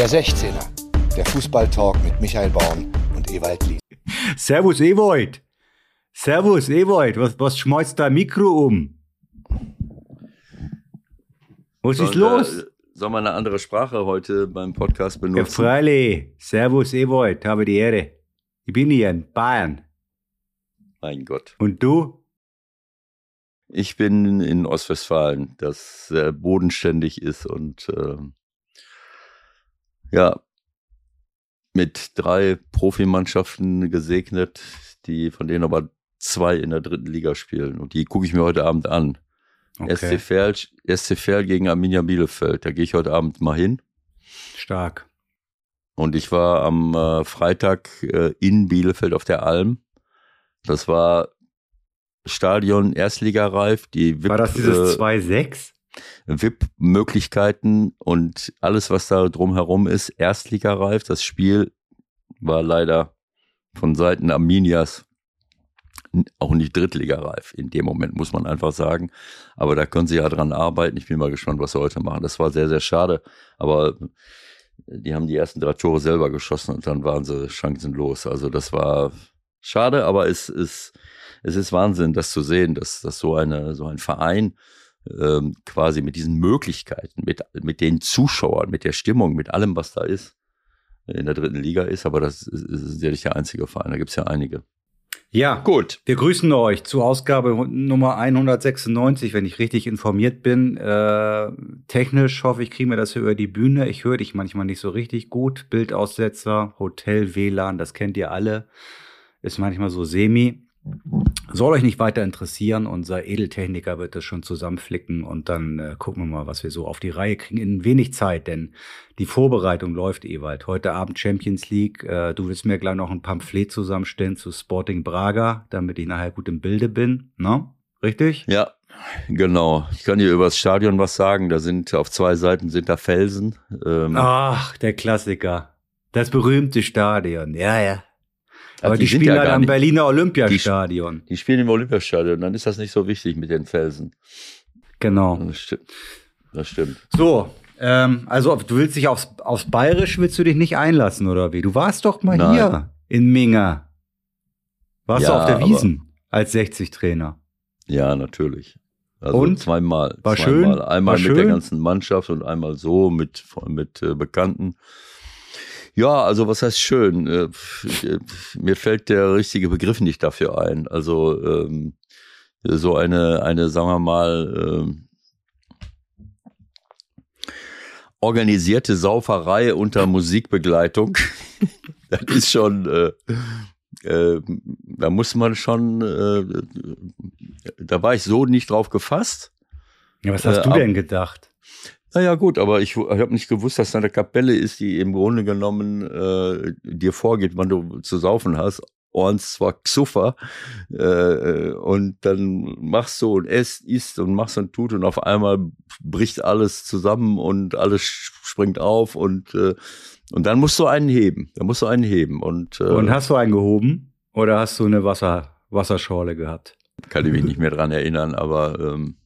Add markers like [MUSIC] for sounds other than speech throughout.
Der 16er, der Fußballtalk mit Michael Baum und Ewald Lies. Servus Ewald. Servus Ewald, was, was schmeißt da Mikro um? Was ist los? Wir, soll man eine andere Sprache heute beim Podcast benutzen? Ja, freilich. Servus Ewald, habe die Ehre. Ich bin hier in Bayern. Mein Gott. Und du? Ich bin in Ostwestfalen, das sehr bodenständig ist und äh, ja, mit drei Profimannschaften gesegnet, die von denen aber zwei in der dritten Liga spielen. Und die gucke ich mir heute Abend an. Okay. SC, Verl, SC Verl gegen Arminia Bielefeld. Da gehe ich heute Abend mal hin. Stark. Und ich war am äh, Freitag äh, in Bielefeld auf der Alm. Das war Stadion Erstligareif. Die war das dieses äh, 2-6? VIP-Möglichkeiten und alles, was da drumherum ist, Erstligareif. Das Spiel war leider von Seiten Arminias auch nicht Drittligareif in dem Moment, muss man einfach sagen. Aber da können sie ja dran arbeiten. Ich bin mal gespannt, was sie heute machen. Das war sehr, sehr schade. Aber die haben die ersten drei Tore selber geschossen und dann waren sie chancenlos. Also das war schade, aber es ist, es ist Wahnsinn, das zu sehen, dass, dass so, eine, so ein Verein ähm, quasi mit diesen Möglichkeiten, mit, mit den Zuschauern, mit der Stimmung, mit allem, was da ist, in der dritten Liga ist. Aber das ist, ist ja nicht der einzige Verein, da gibt es ja einige. Ja, gut. Wir grüßen euch zu Ausgabe Nummer 196, wenn ich richtig informiert bin. Äh, technisch hoffe ich, kriegen wir das über die Bühne. Ich höre dich manchmal nicht so richtig gut. Bildaussetzer, Hotel, WLAN, das kennt ihr alle. Ist manchmal so semi. Soll euch nicht weiter interessieren. Unser Edeltechniker wird das schon zusammenflicken und dann äh, gucken wir mal, was wir so auf die Reihe kriegen in wenig Zeit, denn die Vorbereitung läuft, Ewald. Heute Abend Champions League. Äh, du willst mir gleich noch ein Pamphlet zusammenstellen zu Sporting Braga, damit ich nachher gut im Bilde bin. Ne? Richtig? Ja, genau. Ich kann dir über das Stadion was sagen. Da sind auf zwei Seiten sind da Felsen. Ähm Ach, der Klassiker. Das berühmte Stadion. Ja, ja. Aber die, die spielen ja halt am Berliner Olympiastadion. Die, die, spielen im Olympiastadion, dann ist das nicht so wichtig mit den Felsen. Genau. Das stimmt. Das stimmt. So, ähm, also du willst dich aufs, aufs Bayerisch willst du dich nicht einlassen, oder wie? Du warst doch mal Nein. hier in Minga. Warst ja, du auf der Wiesen als 60-Trainer? Ja, natürlich. Also und? zweimal. War zweimal. schön? Einmal war mit schön? der ganzen Mannschaft und einmal so mit, mit äh, Bekannten. Ja, also was heißt schön? Äh, mir fällt der richtige Begriff nicht dafür ein. Also ähm, so eine, eine, sagen wir mal, ähm, organisierte Sauferei unter Musikbegleitung. [LAUGHS] das ist schon, äh, äh, da muss man schon, äh, da war ich so nicht drauf gefasst. Ja, was hast äh, du denn gedacht? Naja, gut, aber ich, ich habe nicht gewusst, dass da eine Kapelle ist, die im Grunde genommen äh, dir vorgeht, wann du zu saufen hast. Orns zwar Xuffer äh, und dann machst du und esst, isst und machst und tut und auf einmal bricht alles zusammen und alles springt auf und äh, und dann musst du einen heben. Dann musst du einen heben und äh, und hast du einen gehoben oder hast du eine Wasser Wasserschorle gehabt? Kann ich mich nicht mehr dran erinnern, aber ähm,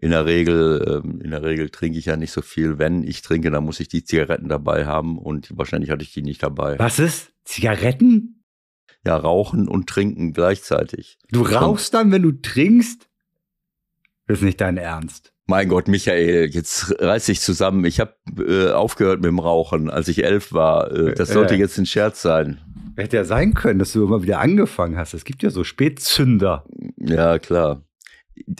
in der Regel, ähm, in der Regel trinke ich ja nicht so viel. Wenn ich trinke, dann muss ich die Zigaretten dabei haben und wahrscheinlich hatte ich die nicht dabei. Was ist? Zigaretten? Ja, rauchen und trinken gleichzeitig. Du rauchst dann, wenn du trinkst? Das ist nicht dein Ernst. Mein Gott, Michael, jetzt reiß dich zusammen. Ich habe äh, aufgehört mit dem Rauchen, als ich elf war. Äh, das sollte äh, jetzt ein Scherz sein. Hätte ja sein können, dass du immer wieder angefangen hast. Es gibt ja so Spätzünder. Ja, klar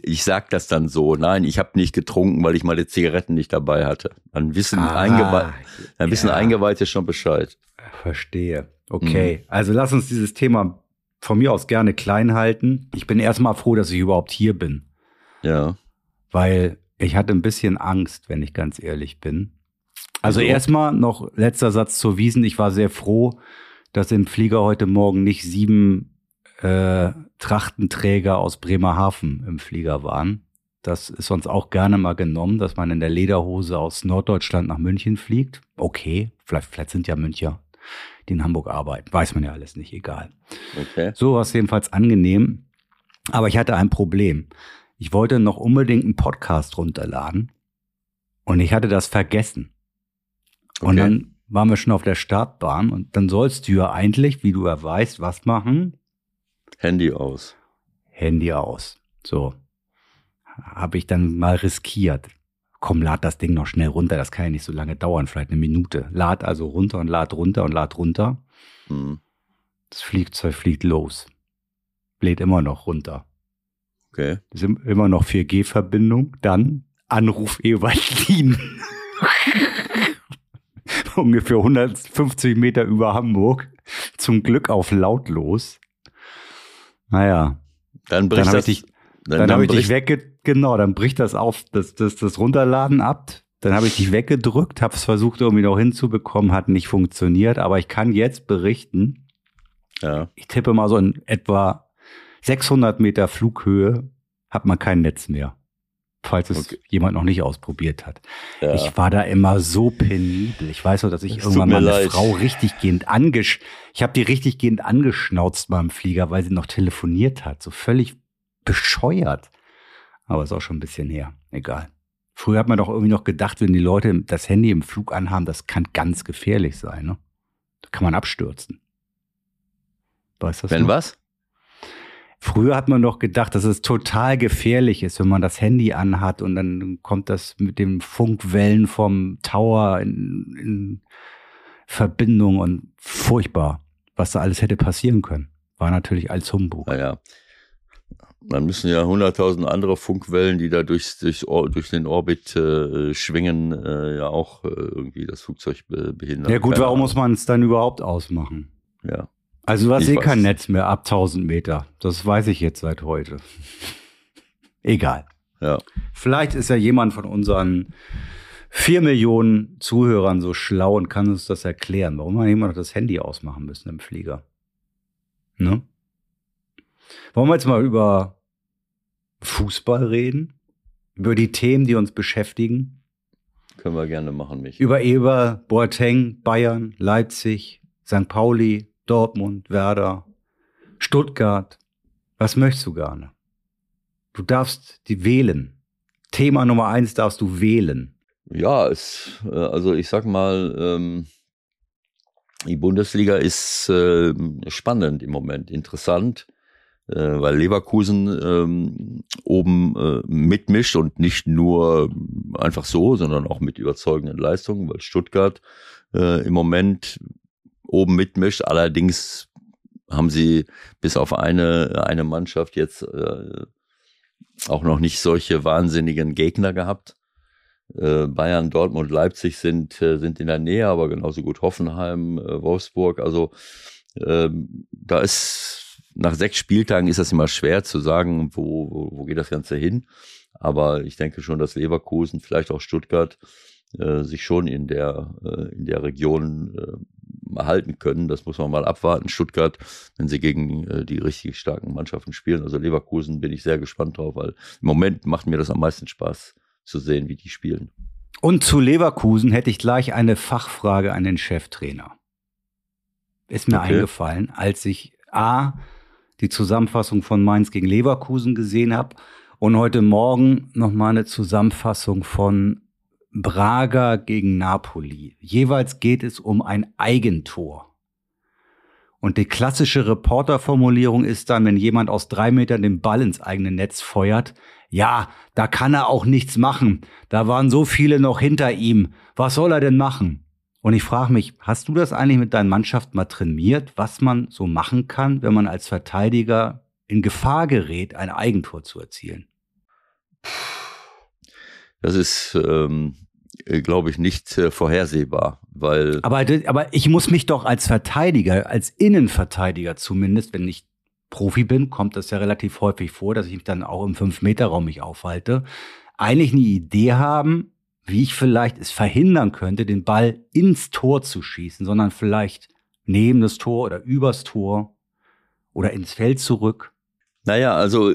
ich sag das dann so, nein, ich habe nicht getrunken, weil ich meine Zigaretten nicht dabei hatte. Dann wissen, ah, Eingewe dann wissen ja. Eingeweihte schon Bescheid. Verstehe. Okay, mhm. also lass uns dieses Thema von mir aus gerne klein halten. Ich bin erstmal froh, dass ich überhaupt hier bin. Ja. Weil ich hatte ein bisschen Angst, wenn ich ganz ehrlich bin. Also, also erstmal noch letzter Satz zur Wiesen. Ich war sehr froh, dass im Flieger heute Morgen nicht sieben äh, Trachtenträger aus Bremerhaven im Flieger waren. Das ist sonst auch gerne mal genommen, dass man in der Lederhose aus Norddeutschland nach München fliegt. Okay, vielleicht, vielleicht sind ja Müncher, die in Hamburg arbeiten. Weiß man ja alles nicht, egal. Okay. So war es jedenfalls angenehm. Aber ich hatte ein Problem. Ich wollte noch unbedingt einen Podcast runterladen und ich hatte das vergessen. Und dann waren wir schon auf der Startbahn und dann sollst du ja eigentlich, wie du ja weißt, was machen? Handy aus. Handy aus. So. Habe ich dann mal riskiert. Komm, lad das Ding noch schnell runter, das kann ja nicht so lange dauern, vielleicht eine Minute. Lad also runter und lad runter und lad runter. Mhm. Das Flugzeug fliegt los. Lädt immer noch runter. Okay. Das ist immer noch 4G-Verbindung. Dann Anruf Ewaldin. [LAUGHS] Ungefähr 150 Meter über Hamburg. Zum Glück auf lautlos. Naja. Dann Dann bricht habe das. ich dich, dann, dann dann hab ich dich wegge genau, dann bricht das auf, das, das, das Runterladen ab. Dann habe ich dich weggedrückt, habe es versucht irgendwie noch hinzubekommen, hat nicht funktioniert. Aber ich kann jetzt berichten, Ja. ich tippe mal so in etwa 600 Meter Flughöhe hat man kein Netz mehr. Falls es Okay. jemand noch nicht ausprobiert hat. ja. Ich war da immer so penibel. Ich weiß noch, dass ich Es irgendwann tut mal mir eine leid. Frau richtig gehend angesch... Ich habe die richtig gehend angeschnauzt beim Flieger, weil sie noch telefoniert hat. So völlig bescheuert. Aber ist auch schon ein bisschen her. Egal. Früher hat man doch irgendwie noch gedacht, wenn die Leute das Handy im Flug anhaben, das kann ganz gefährlich sein. Ne? Da kann man abstürzen. Weißt du das Wenn noch? was? Früher hat man doch gedacht, dass es total gefährlich ist, wenn man das Handy anhat und dann kommt das mit den Funkwellen vom Tower in, in Verbindung und furchtbar, was da alles hätte passieren können. War natürlich als Humbug. Naja. Dann müssen ja hunderttausend andere Funkwellen, die da durchs Or durch den Orbit äh, schwingen, äh, ja auch äh, irgendwie das Flugzeug be behindern. Ja gut, warum muss man es dann überhaupt ausmachen? Ja. Also du hast Ich eh weiß kein Netz mehr ab 1000 Meter. Das weiß ich jetzt seit heute. [LAUGHS] Egal. Ja. Vielleicht ist ja jemand von unseren vier Millionen Zuhörern so schlau und kann uns das erklären, warum wir immer noch das Handy ausmachen müssen im Flieger. Ne? Wollen wir jetzt mal über Fußball reden? Über die Themen, die uns beschäftigen? Können wir gerne machen, mich. Über Eber, Boateng, Bayern, Leipzig, St. Pauli, Dortmund, Werder, Stuttgart. Was möchtest du gerne? Du darfst die wählen. Thema Nummer eins darfst du wählen. Ja, es, äh, also ich sag mal, ähm, die Bundesliga ist äh, spannend im Moment, interessant, äh, weil Leverkusen ähm, oben äh, mitmischt und nicht nur einfach so, sondern auch mit überzeugenden Leistungen, weil Stuttgart im Moment oben mitmischt. Allerdings haben sie bis auf eine, eine Mannschaft jetzt äh, auch noch nicht solche wahnsinnigen Gegner gehabt. Äh, Bayern, Dortmund, Leipzig sind, äh, sind in der Nähe, aber genauso gut Hoffenheim, äh, Wolfsburg. Also ähm, da ist nach sechs Spieltagen ist das immer schwer zu sagen, wo, wo, wo geht das Ganze hin. Aber ich denke schon, dass Leverkusen, vielleicht auch Stuttgart, äh, sich schon in der, äh, in der Region äh, halten können. Das muss man mal abwarten. Stuttgart, wenn sie gegen äh, die richtig starken Mannschaften spielen. Also Leverkusen bin ich sehr gespannt drauf, weil im Moment macht mir das am meisten Spaß zu sehen, wie die spielen. Und zu Leverkusen hätte ich gleich eine Fachfrage an den Cheftrainer. Ist mir Okay. eingefallen, als ich A, die Zusammenfassung von Mainz gegen Leverkusen gesehen habe und heute Morgen nochmal eine Zusammenfassung von Braga gegen Napoli. Jeweils geht es um ein Eigentor. Und die klassische Reporterformulierung ist dann, wenn jemand aus drei Metern den Ball ins eigene Netz feuert, ja, da kann er auch nichts machen. Da waren so viele noch hinter ihm. Was soll er denn machen? Und ich frage mich, hast du das eigentlich mit deinen Mannschaften mal trainiert, was man so machen kann, wenn man als Verteidiger in Gefahr gerät, ein Eigentor zu erzielen? Das ist, ähm, glaube ich, nicht äh, vorhersehbar, weil Aber, aber ich muss mich doch als Verteidiger, als Innenverteidiger zumindest, wenn ich Profi bin, kommt das ja relativ häufig vor, dass ich mich dann auch im Fünf-Meter-Raum mich aufhalte, eigentlich eine Idee haben, wie ich vielleicht es verhindern könnte, den Ball ins Tor zu schießen, sondern vielleicht neben das Tor oder übers Tor oder ins Feld zurück. Naja, also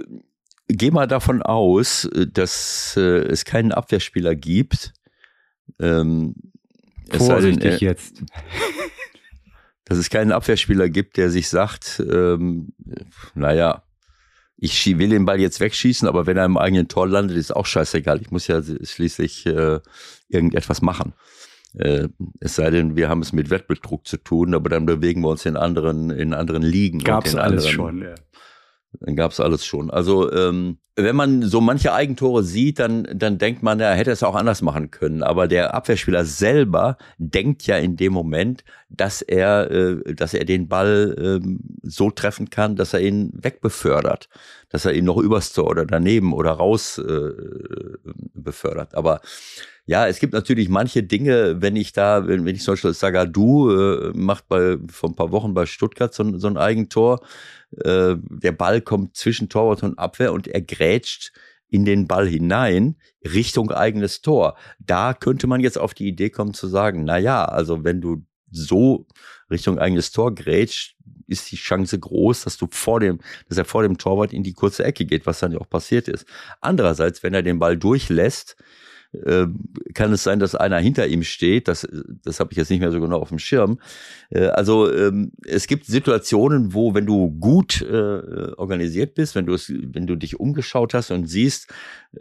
geh mal davon aus, äh, dass äh, es keinen Abwehrspieler gibt. Ähm, sei denn, Vorsichtig äh, jetzt. [LAUGHS] dass es keinen Abwehrspieler gibt, der sich sagt, ähm, naja, ich will den Ball jetzt wegschießen, aber wenn er im eigenen Tor landet, ist auch scheißegal. Ich muss ja schließlich äh, irgendetwas machen. Äh, es sei denn, wir haben es mit Wettbetrug zu tun, aber dann bewegen wir uns in anderen, in anderen Ligen. Gab es alles schon, ja. Dann gab es alles schon. Also ähm, wenn man so manche Eigentore sieht, dann, dann denkt man, er hätte es auch anders machen können. Aber der Abwehrspieler selber denkt ja in dem Moment, dass er, äh, dass er den Ball äh, so treffen kann, dass er ihn wegbefördert, dass er ihn noch übers Tor oder daneben oder raus äh, befördert. Aber ja, es gibt natürlich manche Dinge, wenn ich da, wenn, wenn ich zum Beispiel sage, du äh, macht bei vor ein paar Wochen bei Stuttgart so, so ein Eigentor, äh, der Ball kommt zwischen Torwart und Abwehr und er grätscht in den Ball hinein Richtung eigenes Tor. Da könnte man jetzt auf die Idee kommen zu sagen, na ja, also wenn du so Richtung eigenes Tor grätscht, ist die Chance groß, dass du vor dem, dass er vor dem Torwart in die kurze Ecke geht, was dann ja auch passiert ist. Andererseits, wenn er den Ball durchlässt, ähm, kann es sein, dass einer hinter ihm steht. Das, das habe ich jetzt nicht mehr so genau auf dem Schirm. Äh, also ähm, es gibt Situationen, wo, wenn du gut äh, organisiert bist, wenn du es, wenn du dich umgeschaut hast und siehst,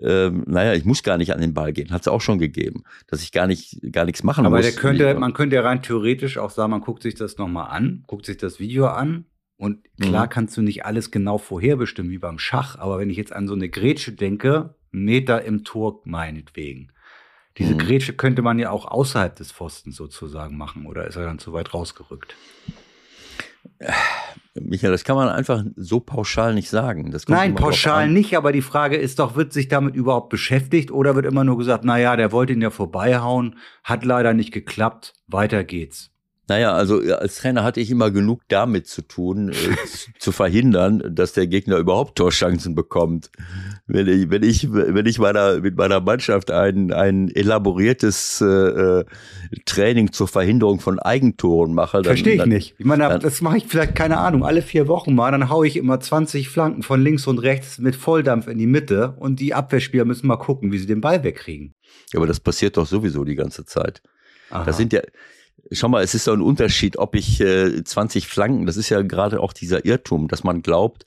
äh, naja, ich muss gar nicht an den Ball gehen, hat es auch schon gegeben, dass ich gar nicht, gar nichts machen Aber muss. der könnte, man könnte ja rein theoretisch auch sagen, man guckt sich das nochmal an, guckt sich das Video an und klar mhm. kannst du nicht alles genau vorherbestimmen wie beim Schach, aber wenn ich jetzt an so eine Grätsche denke, Meter im Tor meinetwegen. Diese mhm. Grätsche könnte man ja auch außerhalb des Pfostens sozusagen machen, oder ist er dann zu weit rausgerückt? Michael, das kann man einfach so pauschal nicht sagen. Nein, pauschal nicht, aber die Frage ist doch, wird sich damit überhaupt beschäftigt oder wird immer nur gesagt, na ja, der wollte ihn ja vorbeihauen, hat leider nicht geklappt, weiter geht's. Naja, also als Trainer hatte ich immer genug damit zu tun, äh, [LAUGHS] zu verhindern, dass der Gegner überhaupt Torchancen bekommt. Wenn ich, wenn ich, wenn ich meiner, mit meiner Mannschaft ein, ein elaboriertes äh, äh Training zur Verhinderung von Eigentoren mache, dann. Verstehe ich dann, nicht. Ich meine, dann, das mache ich vielleicht, keine Ahnung, alle vier Wochen mal, dann haue ich immer 20 Flanken von links und rechts mit Volldampf in die Mitte und die Abwehrspieler müssen mal gucken, wie sie den Ball wegkriegen. Ja, aber das passiert doch sowieso die ganze Zeit. Aha. Das sind ja, Schau mal, es ist so ein Unterschied, ob ich äh, 20 Flanken, das ist ja gerade auch dieser Irrtum, dass man glaubt,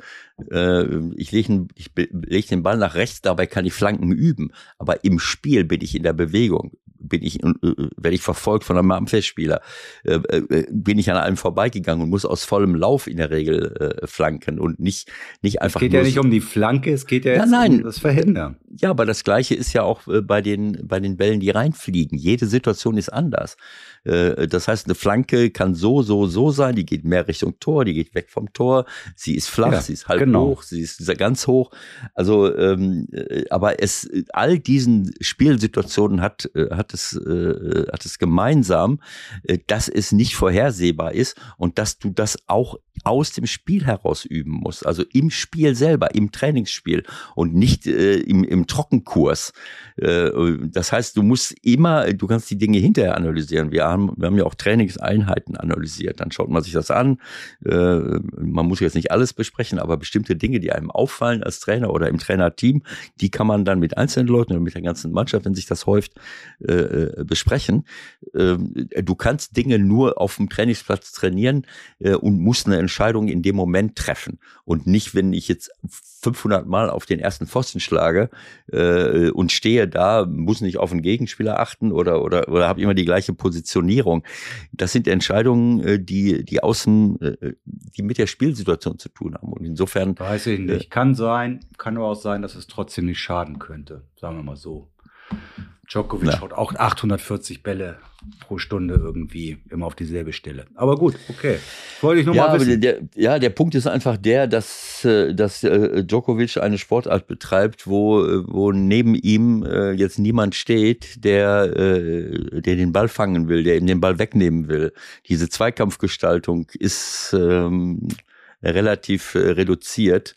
äh, ich lege leg den Ball nach rechts, dabei kann ich Flanken üben. Aber im Spiel bin ich in der Bewegung bin ich, äh, werde ich verfolgt von einem Abwehrspieler, äh, äh, bin ich an einem vorbeigegangen und muss aus vollem Lauf in der Regel flanken und nicht, nicht einfach. Es geht ja nicht um die Flanke, es geht ja jetzt nein, nein. um das Verhindern. Ja, aber das Gleiche ist ja auch bei den, bei den Bällen, die reinfliegen. Jede Situation ist anders. Das heißt, eine Flanke kann so, so, so sein, die geht mehr Richtung Tor, die geht weg vom Tor, sie ist flach, ja, sie ist halb genau. hoch, sie ist ganz hoch. Also, ähm, aber es, all diesen Spielsituationen hat, hat es, äh, hat es gemeinsam, äh, dass es nicht vorhersehbar ist und dass du das auch aus dem Spiel heraus üben musst. Also im Spiel selber, im Trainingsspiel und nicht äh, im, im Trockenkurs. Äh, das heißt, du musst immer, du kannst die Dinge hinterher analysieren. Wir haben, wir haben ja auch Trainingseinheiten analysiert. Dann schaut man sich das an. Äh, man muss jetzt nicht alles besprechen, aber bestimmte Dinge, die einem auffallen als Trainer oder im Trainerteam, die kann man dann mit einzelnen Leuten oder mit der ganzen Mannschaft, wenn sich das häuft, äh, äh besprechen. Äh, du kannst Dinge nur auf dem Trainingsplatz trainieren äh, und musst eine Entscheidung in dem Moment treffen und nicht, wenn ich jetzt 500 Mal auf den ersten Pfosten schlage äh, und stehe da, muss nicht auf den Gegenspieler achten oder oder oder habe immer die gleiche Positionierung. Das sind Entscheidungen, äh, die die außen, äh, die mit der Spielsituation zu tun haben und insofern weiß ich nicht. Äh, kann sein, kann aber auch sein, dass es trotzdem nicht schaden könnte, sagen wir mal so. Djokovic ja. haut auch 840 Bälle pro Stunde irgendwie immer auf dieselbe Stelle. Aber gut, okay. Wollte ich nur ja, mal wissen. Der, ja, der Punkt ist einfach der, dass, äh, dass äh, Djokovic eine Sportart betreibt, wo, wo neben ihm äh, jetzt niemand steht, der, der den Ball fangen will, der ihm den Ball wegnehmen will. Diese Zweikampfgestaltung ist ähm, relativ reduziert.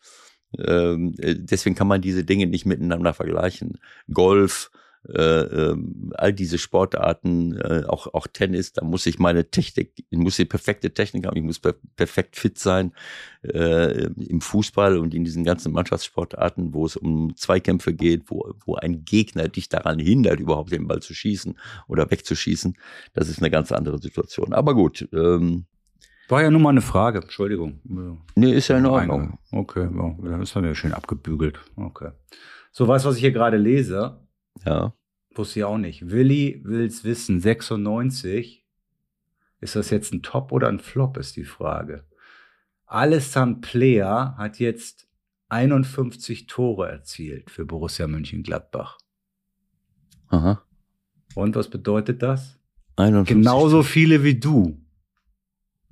Ähm, deswegen kann man diese Dinge nicht miteinander vergleichen. Golf, äh, äh, all diese Sportarten, äh, auch, auch Tennis, da muss ich meine Technik, ich muss die perfekte Technik haben, ich muss per perfekt fit sein. Äh, Im Fußball und in diesen ganzen Mannschaftssportarten, wo es um Zweikämpfe geht, wo, wo ein Gegner dich daran hindert, überhaupt den Ball zu schießen oder wegzuschießen, das ist eine ganz andere Situation. Aber gut. Ähm, war ja nur mal eine Frage, Entschuldigung. Nee, ist ja in Ordnung. Okay, ja, das haben wir ja schön abgebügelt. Okay. So, weißt du, was ich hier gerade lese? Ja. Wusste ich auch nicht. Willi will's wissen, 96. Ist das jetzt ein Top oder ein Flop, ist die Frage. Alessandro Player hat jetzt 51 Tore erzielt für Borussia Mönchengladbach. Aha. Und was bedeutet das? 51. Genauso viele wie du.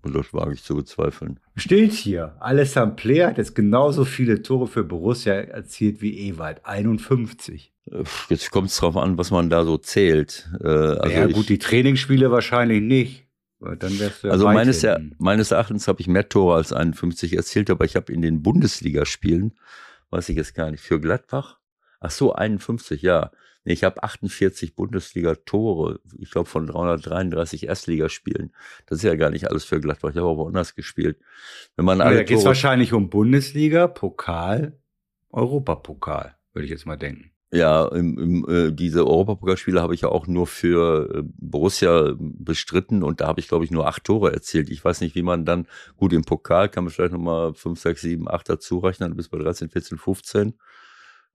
Und das wage ich zu bezweifeln. Steht hier. Alessandro Player hat jetzt genauso viele Tore für Borussia erzielt wie Ewald. 51. Äh, Jetzt kommt es drauf an, was man da so zählt. Äh, also ja, ich, gut, die Trainingsspiele wahrscheinlich nicht. Dann wärst du ja Also meines, Er- meines Erachtens habe ich mehr Tore als 51 erzielt, aber ich habe in den Bundesligaspielen, weiß ich jetzt gar nicht, für Gladbach, ach so, 51, ja. Ich habe 48 Bundesliga-Tore, ich glaube von 333 Erstligaspielen. Das ist ja gar nicht alles für Gladbach, ich habe auch woanders gespielt. Wenn man alle da geht es wahrscheinlich um Bundesliga, Pokal, Europapokal, würde ich jetzt mal denken. ja, im, im, äh, diese Europapokalspiele habe ich ja auch nur für äh, Borussia bestritten und da habe ich, glaube ich, nur acht Tore erzielt. Ich weiß nicht, wie man dann, gut, im Pokal kann man vielleicht nochmal fünf, sechs, sieben, acht dazu rechnen, dann bis bei 13, 14, 15.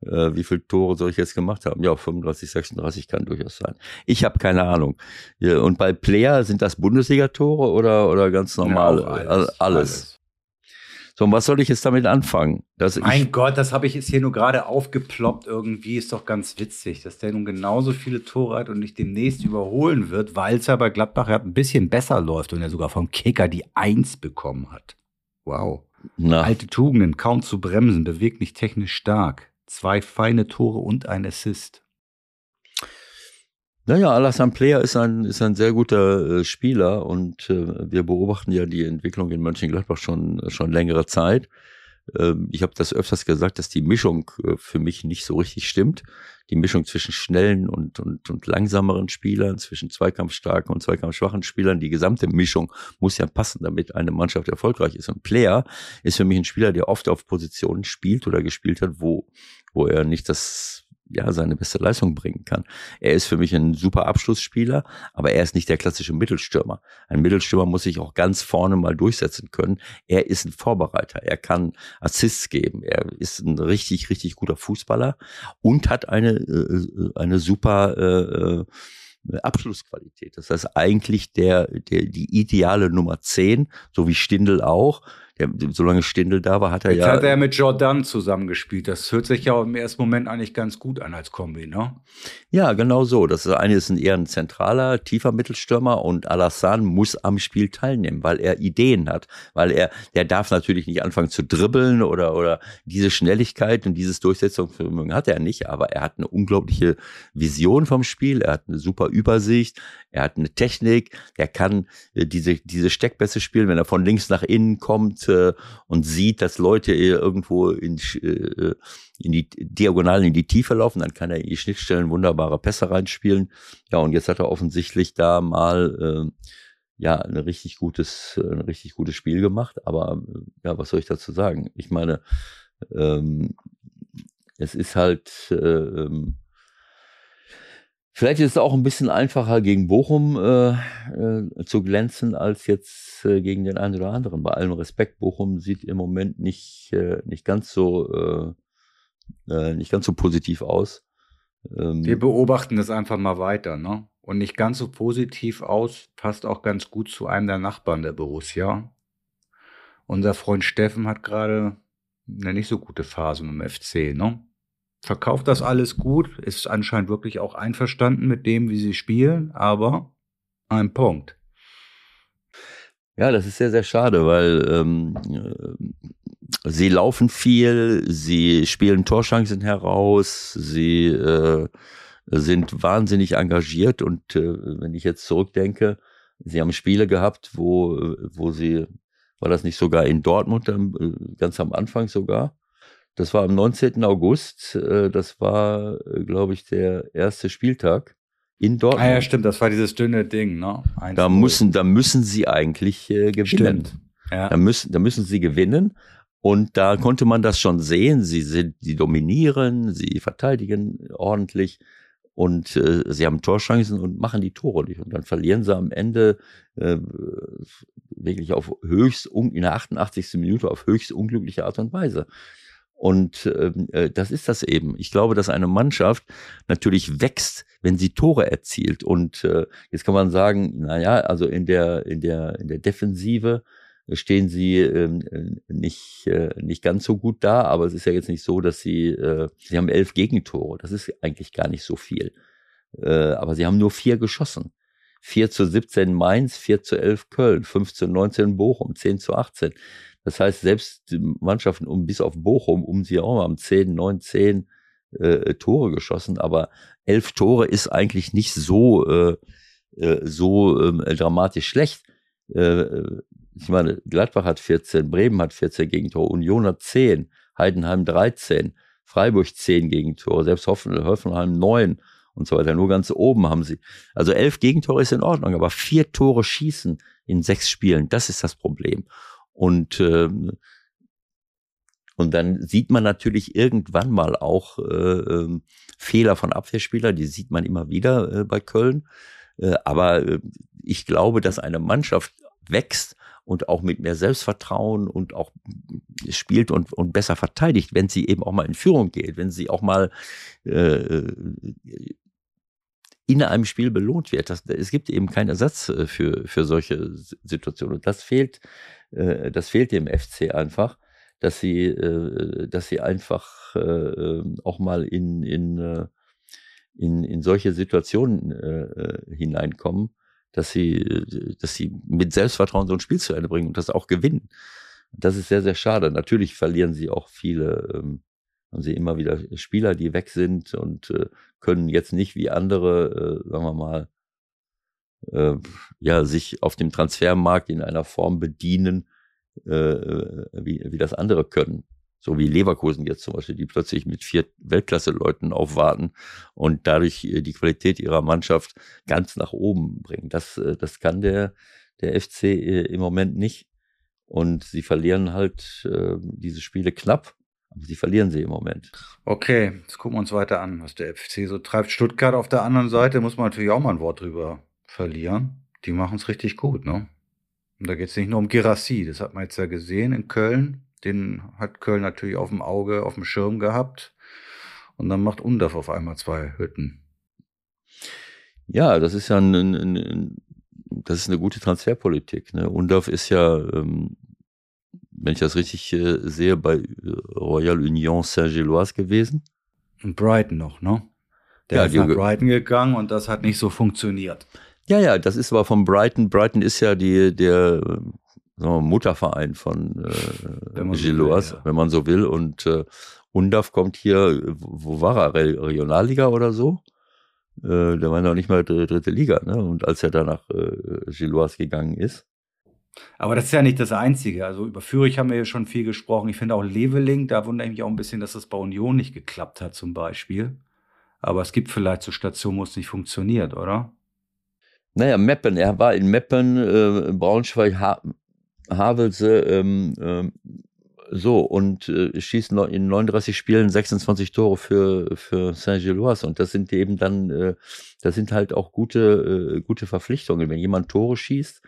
Äh, wie viele Tore soll ich jetzt gemacht haben? Ja, 35, 36 kann durchaus sein. Ich habe keine Ahnung. Und bei Player sind das Bundesligatore oder, oder ganz normal? Ja, auch alles. alles. So, und was soll ich jetzt damit anfangen? Dass Mein Gott, das habe ich jetzt hier nur gerade aufgeploppt. Irgendwie ist doch ganz witzig, dass der nun genauso viele Tore hat und nicht demnächst überholen wird, weil es ja bei Gladbach ja ein bisschen besser läuft und er sogar vom Kicker die Eins bekommen hat. Wow. na, Alte Tugenden, kaum zu bremsen, beweglich technisch stark. Zwei feine Tore und ein Assist. Naja, Alassane Player ist ein, ist ein sehr guter äh, Spieler und äh, wir beobachten ja die Entwicklung in Mönchengladbach schon, schon längere Zeit. Ähm, ich habe das öfters gesagt, dass die Mischung äh, für mich nicht so richtig stimmt. Die Mischung zwischen schnellen und, und, und langsameren Spielern, zwischen zweikampfstarken und zweikampfschwachen Spielern, die gesamte Mischung muss ja passen, damit eine Mannschaft erfolgreich ist. Und Player ist für mich ein Spieler, der oft auf Positionen spielt oder gespielt hat, wo, wo er nicht das ja, seine beste Leistung bringen kann. Er ist für mich ein super Abschlussspieler, aber er ist nicht der klassische Mittelstürmer. Ein Mittelstürmer muss sich auch ganz vorne mal durchsetzen können. Er ist ein Vorbereiter. Er kann Assists geben. Er ist ein richtig, richtig guter Fußballer und hat eine, äh, eine super äh, äh, Abschlussqualität. Das heißt eigentlich der, der, die ideale Nummer 10, so wie Stindl auch. Der, solange Stindl da war, hat er Jetzt ja. hat er mit Jordan zusammengespielt. Das hört sich ja im ersten Moment eigentlich ganz gut an als Kombi, ne? Ja, genau so. Das ist eine ist ein eher ein zentraler, tiefer Mittelstürmer und Alassane muss am Spiel teilnehmen, weil er Ideen hat, weil er, der darf natürlich nicht anfangen zu dribbeln oder oder diese Schnelligkeit und dieses Durchsetzungsvermögen hat er nicht, aber er hat eine unglaubliche Vision vom Spiel, er hat eine super Übersicht, er hat eine Technik, er kann äh, diese diese Steckpässe spielen, wenn er von links nach innen kommt äh, und sieht, dass Leute äh, irgendwo in äh, in die Diagonalen in die Tiefe laufen, dann kann er in die Schnittstellen wunderbare Pässe reinspielen. Ja, und jetzt hat er offensichtlich da mal äh, ja ein richtig gutes, äh, ein richtig gutes Spiel gemacht. Aber äh, ja, was soll ich dazu sagen? Ich meine, ähm, es ist halt äh, ähm, Vielleicht ist es auch ein bisschen einfacher gegen Bochum äh, äh, zu glänzen als jetzt äh, gegen den einen oder anderen. Bei allem Respekt, Bochum sieht im Moment nicht äh, nicht ganz so äh, äh, nicht ganz so positiv aus. Ähm, Wir beobachten das einfach mal weiter, ne? Und nicht ganz so positiv aus, passt auch ganz gut zu einem der Nachbarn der Borussia. Unser Freund Steffen hat gerade eine nicht so gute Phase mit dem FC, ne? Verkauft das alles gut, ist anscheinend wirklich auch einverstanden mit dem, wie sie spielen, aber ein Punkt. Ja, das ist sehr, sehr schade, weil ähm, äh, sie laufen viel, sie spielen Torchancen heraus, sie äh, sind wahnsinnig engagiert und äh, wenn ich jetzt zurückdenke, sie haben Spiele gehabt, wo, wo sie, war das nicht sogar in Dortmund, äh, ganz am Anfang sogar? Das war am 19. August, äh, das war, äh, glaube ich, der erste Spieltag in Dortmund. Ah ja, stimmt, das war dieses dünne Ding, ne? 1-0. Da müssen, da müssen sie eigentlich äh, gewinnen. Stimmt. Ja. Da müssen, da müssen sie gewinnen. Und da konnte man das schon sehen. Sie sind, sie dominieren, sie verteidigen ordentlich und äh, sie haben Torchancen und machen die Tore nicht. Und dann verlieren sie am Ende äh, wirklich auf höchst in der 88. Minute auf höchst unglückliche Art und Weise. Und ähm, äh, das ist das eben. Ich glaube, dass eine Mannschaft natürlich wächst, wenn sie Tore erzielt. Und äh, jetzt kann man sagen, naja, also in der, in der, in der Defensive stehen sie ähm, nicht, äh, nicht ganz so gut da, aber es ist ja jetzt nicht so, dass sie, äh, sie haben elf Gegentore. Das ist eigentlich gar nicht so viel. Äh, aber sie haben nur vier geschossen. 4 zu 17 Mainz, 4 zu 11 Köln, 5 zu 19 Bochum, 10 zu 18. Das heißt, selbst die Mannschaften um bis auf Bochum, um sie auch haben 10, 9, 10 äh, Tore geschossen, aber elf Tore ist eigentlich nicht so, äh, äh, so äh, dramatisch schlecht. Äh, ich meine, Gladbach hat 14, Bremen hat 14 Gegentore, Union hat 10, Heidenheim 13, Freiburg 10 Gegentore, selbst Hoffenheim 9 und so weiter. Nur ganz oben haben sie. Also elf Gegentore ist in Ordnung, aber vier Tore schießen in sechs Spielen, das ist das Problem. Und, äh, und dann sieht man natürlich irgendwann mal auch äh, äh, Fehler von Abwehrspielern, die sieht man immer wieder äh, bei Köln. Äh, aber äh, ich glaube, dass eine Mannschaft wächst und auch mit mehr Selbstvertrauen und auch spielt und, und besser verteidigt, wenn sie eben auch mal in Führung geht, wenn sie auch mal äh, in einem Spiel belohnt wird. Das, es gibt eben keinen Ersatz für, für solche Situationen. Und das fehlt, äh, das fehlt dem FC einfach, dass sie, äh, dass sie einfach äh, auch mal in, in, äh, in, in solche Situationen äh, hineinkommen, dass sie, dass sie mit Selbstvertrauen so ein Spiel zu Ende bringen und das auch gewinnen. Das ist sehr, sehr schade. Natürlich verlieren sie auch viele ähm, haben sie immer wieder Spieler, die weg sind und können jetzt nicht wie andere, sagen wir mal, äh, ja, sich auf dem Transfermarkt in einer Form bedienen, äh, äh, wie, wie das andere können. So wie Leverkusen jetzt zum Beispiel, die plötzlich mit vier Weltklasse-Leuten aufwarten und dadurch äh, die Qualität ihrer Mannschaft ganz nach oben bringen. Das, äh, das kann der, der FC im Moment nicht. Und sie verlieren halt äh, diese Spiele knapp. Aber sie verlieren sie im Moment. Okay, jetzt gucken wir uns weiter an, was der FC so treibt. Stuttgart auf der anderen Seite muss man natürlich auch mal ein Wort drüber verlieren. Die machen es richtig gut, ne? Und da geht es nicht nur um Girassi, das hat man jetzt ja gesehen in Köln. Den hat Köln natürlich auf dem Auge, auf dem Schirm gehabt. Und dann macht Undorf auf einmal zwei Hütten. Ja, das ist ja ein, ein, ein das ist eine gute Transferpolitik. Ne? Undorf ist ja ähm, wenn ich das richtig äh, sehe, bei äh, Royal Union Saint-Gilloise gewesen. Und Brighton noch, ne? Der ja, ist nach Brighton gegangen und das hat nicht so funktioniert. Ja, ja, das ist aber von Brighton. Brighton ist ja die, der wir, Mutterverein von äh, Gilloise, ja. wenn man so will. Und äh, Undaf kommt hier, wo war er? Re Regionalliga oder so? Äh, der war noch nicht mal dritte Liga, ne? Und als er da nach äh, Gilloise gegangen ist, aber das ist ja nicht das Einzige. Also über Fürich haben wir ja schon viel gesprochen. Ich finde auch Leveling, da wundere ich mich auch ein bisschen, dass das bei Union nicht geklappt hat zum Beispiel. Aber es gibt vielleicht so Stationen, wo es nicht funktioniert, oder? Naja, Meppen, er war in Meppen, äh, Braunschweig, ha Havelse, ähm, ähm, so und äh, schießt in 39 Spielen 26 Tore für, für Saint-Gilloise und das sind eben dann, äh, das sind halt auch gute, äh, gute Verpflichtungen. Wenn jemand Tore schießt,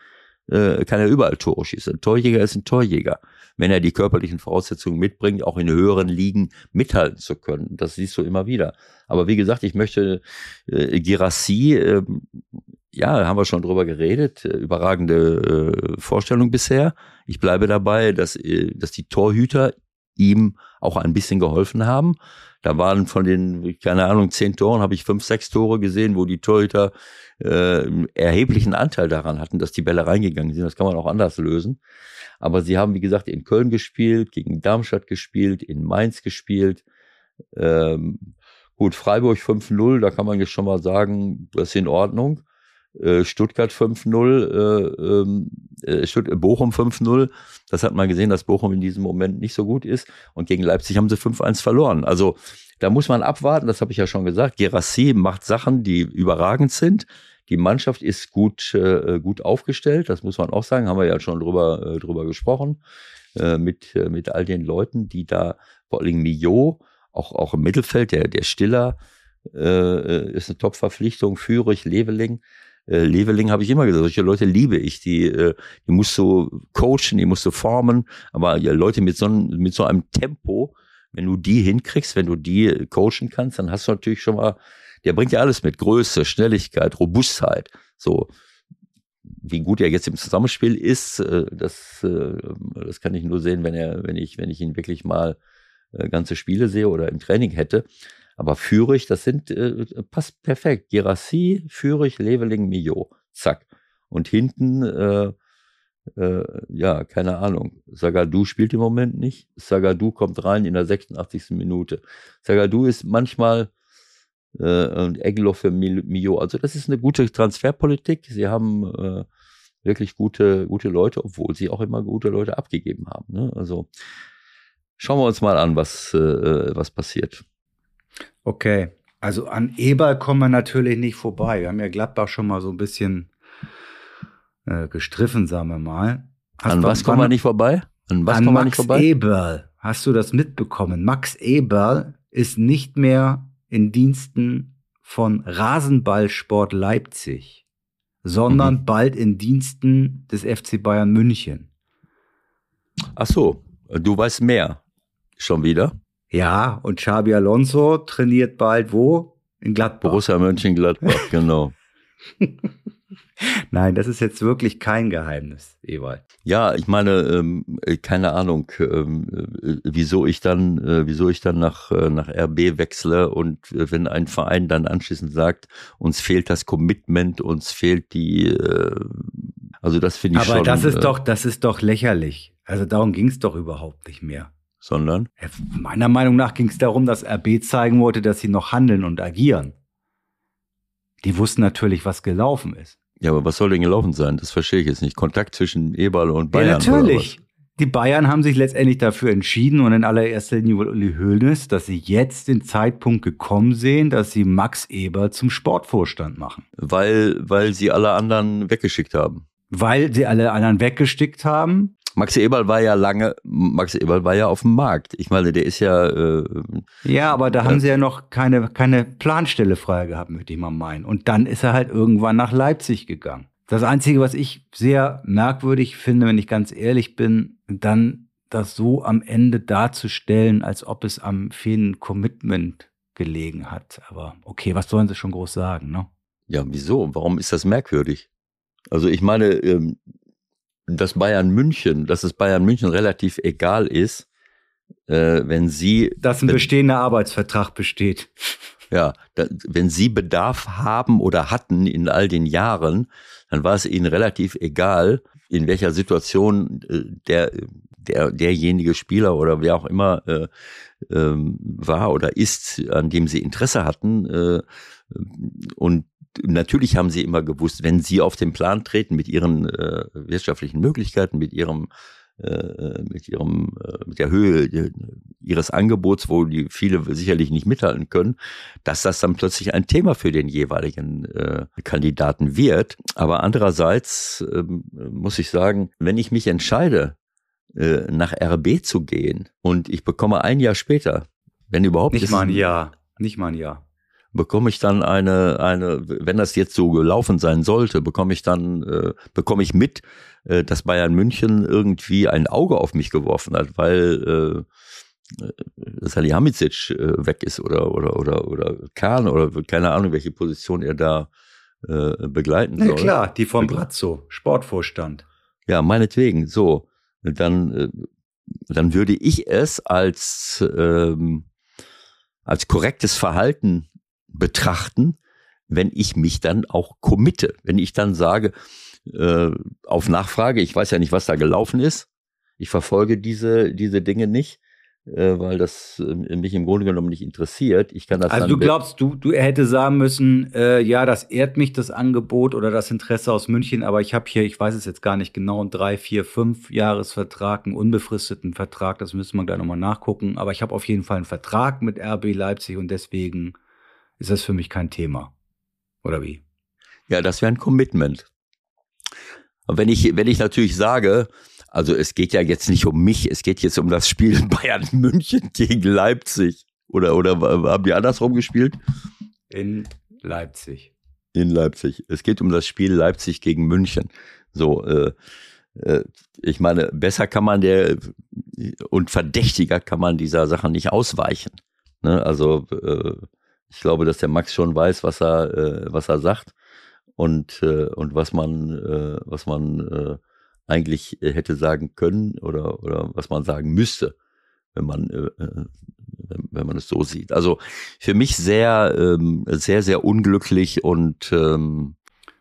äh, kann er überall Tore schießen. Ein Torjäger ist ein Torjäger. Wenn er die körperlichen Voraussetzungen mitbringt, auch in höheren Ligen mithalten zu können. Das siehst du immer wieder. Aber wie gesagt, ich möchte äh, Girassi, äh, ja, haben wir schon drüber geredet, äh, überragende äh, Vorstellung bisher. Ich bleibe dabei, dass, äh, dass die Torhüter ihm auch ein bisschen geholfen haben. Da waren von den, keine Ahnung, zehn Toren, habe ich fünf, sechs Tore gesehen, wo die Torhüter äh, erheblichen Anteil daran hatten, dass die Bälle reingegangen sind. Das kann man auch anders lösen. Aber sie haben, wie gesagt, in Köln gespielt, gegen Darmstadt gespielt, in Mainz gespielt. Ähm, gut, Freiburg 5-0, da kann man jetzt schon mal sagen, das ist in Ordnung. Äh, Stuttgart 5-0, äh, ähm, äh, Stutt Bochum 5-0. Das hat man gesehen, dass Bochum in diesem Moment nicht so gut ist. Und gegen Leipzig haben sie 5-1 verloren. Also da muss man abwarten, das habe ich ja schon gesagt. Gerassi macht Sachen, die überragend sind. Die Mannschaft ist gut, äh, gut aufgestellt, das muss man auch sagen, haben wir ja schon drüber, äh, drüber gesprochen, äh, mit, äh, mit all den Leuten, die da, vor allem Mio, auch, auch im Mittelfeld, der, der Stiller, äh, ist eine Top-Verpflichtung, Führig, Leveling äh, Leveling habe ich immer gesagt, solche Leute liebe ich, die, äh, die musst du coachen, die musst du formen, aber ja, Leute mit so, mit so einem Tempo, wenn du die hinkriegst, wenn du die coachen kannst, dann hast du natürlich schon mal, der bringt ja alles mit. Größe, Schnelligkeit, Robustheit. So, wie gut er jetzt im Zusammenspiel ist, äh, das, äh, das kann ich nur sehen, wenn er, wenn ich, wenn ich ihn wirklich mal äh, ganze Spiele sehe oder im Training hätte. Aber Führig, das sind, passt perfekt. Gerassi, Führig, Leveling, Mio. Zack. Und hinten, äh, äh, ja, keine Ahnung. Sagadu spielt im Moment nicht. Sagadu kommt rein in der 86. Minute. Sagadu ist manchmal äh, und Eglo für Mio. Also das ist eine gute Transferpolitik. Sie haben äh, wirklich gute, gute Leute, obwohl sie auch immer gute Leute abgegeben haben. Ne? Also schauen wir uns mal an, was, äh, was passiert. Okay, also an Eber kommen wir natürlich nicht vorbei. Wir haben ja Gladbach schon mal so ein bisschen äh, gestriffen, sagen wir mal. Hast an was kommen wir nicht vorbei? An was an kommen wir nicht vorbei? Eberl. Hast du das mitbekommen? Max Eberl ist nicht mehr in Diensten von Rasenballsport Leipzig, sondern mhm. bald in Diensten des FC Bayern München. Ach so, du weißt mehr. Schon wieder? Ja, und Xabi Alonso trainiert bald wo? In Gladbach. Borussia Mönchengladbach, [LAUGHS] genau. Nein, das ist jetzt wirklich kein Geheimnis, Ewald. Ja, ich meine, ähm, äh, keine Ahnung, ähm, äh, wieso ich dann, äh, wieso ich dann nach, äh, nach RB wechsle und äh, wenn ein Verein dann anschließend sagt, uns fehlt das Commitment, uns fehlt die, äh, also das finde ich Aber schon. Aber das ist doch, das ist doch lächerlich. Also darum ging es doch überhaupt nicht mehr. Sondern? Meiner Meinung nach ging es darum, dass RB zeigen wollte, dass sie noch handeln und agieren. Die wussten natürlich, was gelaufen ist. Ja, aber was soll denn gelaufen sein? Das verstehe ich jetzt nicht. Kontakt zwischen Eberl und Bayern. Ja, natürlich. Die Bayern haben sich letztendlich dafür entschieden und in allererster Linie Uli Hoeneß, dass sie jetzt den Zeitpunkt gekommen sehen, dass sie Max Eber zum Sportvorstand machen. Weil, weil sie alle anderen weggeschickt haben. Weil sie alle anderen weggestickt haben. Max Eberl war ja lange, Max Eberl war ja auf dem Markt. Ich meine, der ist ja. Äh, ja, aber da äh, haben sie ja noch keine, keine Planstelle frei gehabt, möchte ich mal meinen. Und dann ist er halt irgendwann nach Leipzig gegangen. Das Einzige, was ich sehr merkwürdig finde, wenn ich ganz ehrlich bin, dann das so am Ende darzustellen, als ob es am fehlenden Commitment gelegen hat. Aber okay, was sollen sie schon groß sagen, ne? Ja, wieso? Warum ist das merkwürdig? Also ich meine, ähm, dass Bayern München, dass es Bayern München relativ egal ist, äh, wenn sie. Dass ein bestehender Arbeitsvertrag besteht. Ja, da, wenn sie Bedarf haben oder hatten in all den Jahren, dann war es ihnen relativ egal, in welcher Situation äh, der, der, derjenige Spieler oder wer auch immer äh, ähm, war oder ist, an dem sie Interesse hatten. Äh, und natürlich haben sie immer gewusst, wenn sie auf den Plan treten mit ihren äh, wirtschaftlichen Möglichkeiten, mit ihrem äh, mit ihrem äh, mit der Höhe ihres Angebots, wo die viele sicherlich nicht mithalten können, dass das dann plötzlich ein Thema für den jeweiligen äh, Kandidaten wird. Aber andererseits äh, muss ich sagen, wenn ich mich entscheide, äh, nach RB zu gehen und ich bekomme ein Jahr später, wenn überhaupt nicht mal ein Jahr, nicht mal ein Jahr bekomme ich dann eine, eine, wenn das jetzt so gelaufen sein sollte, bekomme ich dann, äh, bekomme ich mit, äh, dass Bayern München irgendwie ein Auge auf mich geworfen hat, weil äh, Salihamidzic äh, weg ist oder oder oder oder Kahn oder keine Ahnung, welche Position er da äh, begleiten soll. Ja, klar, die von Brazzo, Sportvorstand. Ja, meinetwegen, so. Dann, äh, dann würde ich es als, ähm, als korrektes Verhalten betrachten, wenn ich mich dann auch committe. Wenn ich dann sage, äh, auf Nachfrage, ich weiß ja nicht, was da gelaufen ist, ich verfolge diese, diese Dinge nicht, äh, weil das äh, mich im Grunde genommen nicht interessiert. Ich kann das also du glaubst, du, du hätte sagen müssen, äh, ja, das ehrt mich, das Angebot oder das Interesse aus München, aber ich habe hier, ich weiß es jetzt gar nicht genau, einen drei, vier, fünf Jahresvertrag, einen unbefristeten Vertrag, das müssen wir gleich nochmal nachgucken, aber ich habe auf jeden Fall einen Vertrag mit RB Leipzig und deswegen ist das für mich kein Thema. Oder wie? Ja, das wäre ein Commitment. Und wenn ich, wenn ich natürlich sage, also es geht ja jetzt nicht um mich, es geht jetzt um das Spiel [LAUGHS] Bayern München gegen Leipzig. Oder, oder haben die andersrum gespielt? In Leipzig. In Leipzig. Es geht um das Spiel Leipzig gegen München. So, äh, äh, ich meine, besser kann man der und verdächtiger kann man dieser Sache nicht ausweichen. Ne? Also äh, ich glaube, dass der Max schon weiß, was er, äh, was er sagt und, äh, und was man, äh, was man äh, eigentlich hätte sagen können oder, oder was man sagen müsste, wenn man, äh, äh wenn man es so sieht. Also für mich sehr, ähm, sehr, sehr unglücklich und ähm,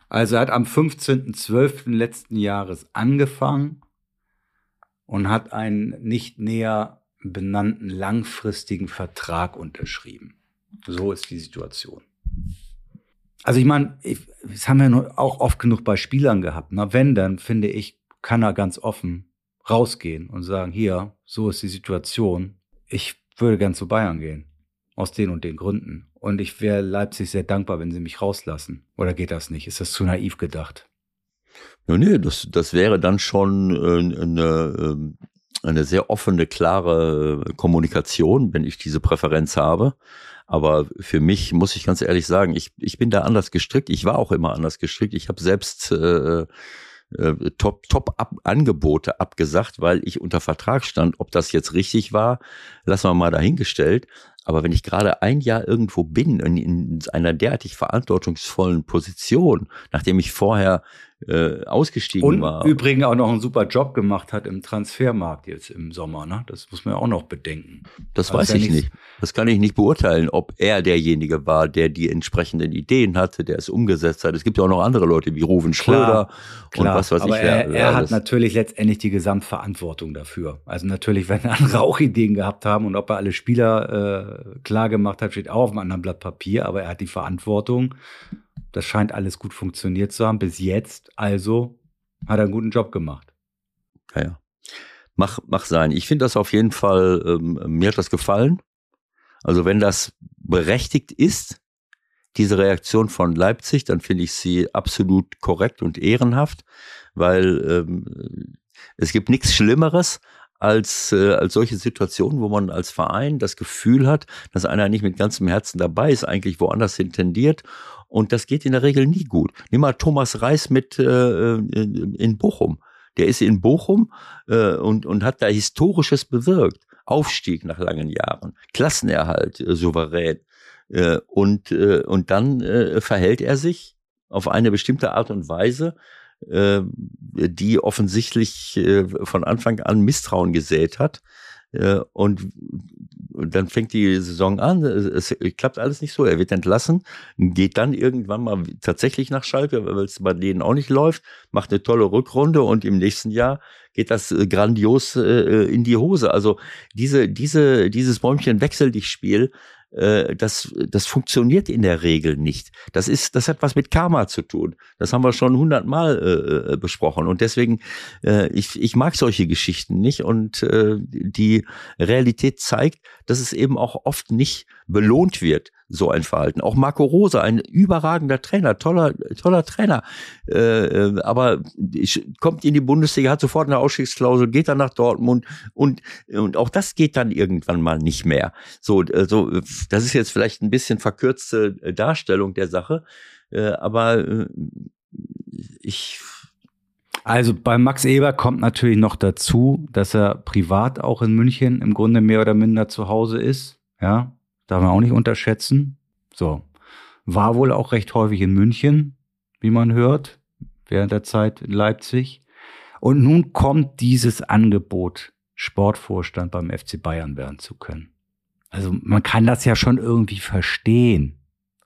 also er hat am 15.12. letzten Jahres angefangen und hat einen nicht näher benannten langfristigen Vertrag unterschrieben. So ist die Situation. Also ich meine, das haben wir auch oft genug bei Spielern gehabt. Na, wenn, dann finde ich, kann er ganz offen rausgehen und sagen, hier, so ist die Situation. Ich würde gern zu Bayern gehen. Aus den und den Gründen. Und ich wäre Leipzig sehr dankbar, wenn sie mich rauslassen. Oder geht das nicht? Ist das zu naiv gedacht? Ja, nee, das, das wäre dann schon äh, eine, ähm, eine sehr offene, klare Kommunikation, wenn ich diese Präferenz habe. Aber für mich muss ich ganz ehrlich sagen, ich, ich bin da anders gestrickt. Ich war auch immer anders gestrickt. Ich habe selbst äh, äh, top, top ab Angebote abgesagt, weil ich unter Vertrag stand. Ob das jetzt richtig war, lassen wir mal dahingestellt. Aber wenn ich gerade ein Jahr irgendwo bin, in, in einer derartig verantwortungsvollen Position, nachdem ich vorher äh, ausgestiegen und war. Und übrigens auch noch einen super Job gemacht hat im Transfermarkt jetzt im Sommer. Ne? Das muss man ja auch noch bedenken. Das also weiß ich nicht. Das kann ich nicht beurteilen, ob er derjenige war, der die entsprechenden Ideen hatte, der es umgesetzt hat. Es gibt ja auch noch andere Leute wie Ruven Schröder und was weiß Aber ich. Er, er hat natürlich letztendlich die Gesamtverantwortung dafür. Also natürlich, wenn [LAUGHS] andere auch Ideen gehabt haben und ob er alle Spieler äh, klar gemacht hat, steht auch auf einem anderen Blatt Papier, aber er hat die Verantwortung das scheint alles gut funktioniert zu haben bis jetzt. Also hat er einen guten Job gemacht. Ja, ja. Mach, mach sein. Ich finde das auf jeden Fall, ähm, mir hat das gefallen. Also wenn das berechtigt ist, diese Reaktion von Leipzig, dann finde ich sie absolut korrekt und ehrenhaft, weil ähm, es gibt nichts Schlimmeres, als, äh, als solche Situationen, wo man als Verein das Gefühl hat, dass einer nicht mit ganzem Herzen dabei ist, eigentlich woanders hin tendiert. Und das geht in der Regel nie gut. Nimm mal Thomas Reis mit äh, in Bochum. Der ist in Bochum äh, und, und hat da Historisches bewirkt. Aufstieg nach langen Jahren, Klassenerhalt äh, souverän. Äh, und, äh, und dann äh, verhält er sich auf eine bestimmte Art und Weise, äh, die offensichtlich äh, von Anfang an Misstrauen gesät hat. Äh, und, dann fängt die Saison an, es, es, klappt alles nicht so, er wird entlassen, geht dann irgendwann mal tatsächlich nach Schalke, weil es bei denen auch nicht läuft, macht eine tolle Rückrunde und im nächsten Jahr geht das grandios äh, in die Hose. Also diese, diese, dieses Bäumchen wechsel dich Spiel, äh, das, das funktioniert in der Regel nicht. Das ist, das hat was mit Karma zu tun. Das haben wir schon hundertmal äh, äh, besprochen. Und deswegen, äh, ich, ich mag solche Geschichten nicht. Und äh, die Realität zeigt, dass es eben auch oft nicht belohnt wird, so ein Verhalten. Auch Marco Rose, ein überragender Trainer, toller, toller Trainer, äh, äh aber kommt in die Bundesliga, hat sofort eine Ausstiegsklausel, geht dann nach Dortmund und, und auch das geht dann irgendwann mal nicht mehr. So, also, das ist jetzt vielleicht ein bisschen verkürzte äh, Darstellung der Sache, äh, aber äh, ich also bei Max Eber kommt natürlich noch dazu, dass er privat auch in München im Grunde mehr oder minder zu Hause ist. Ja, Darf man auch nicht unterschätzen. So. War wohl auch recht häufig in München, wie man hört, während der Zeit in Leipzig. Und nun kommt dieses Angebot, Sportvorstand beim FC Bayern werden zu können. Also man kann das ja schon irgendwie verstehen.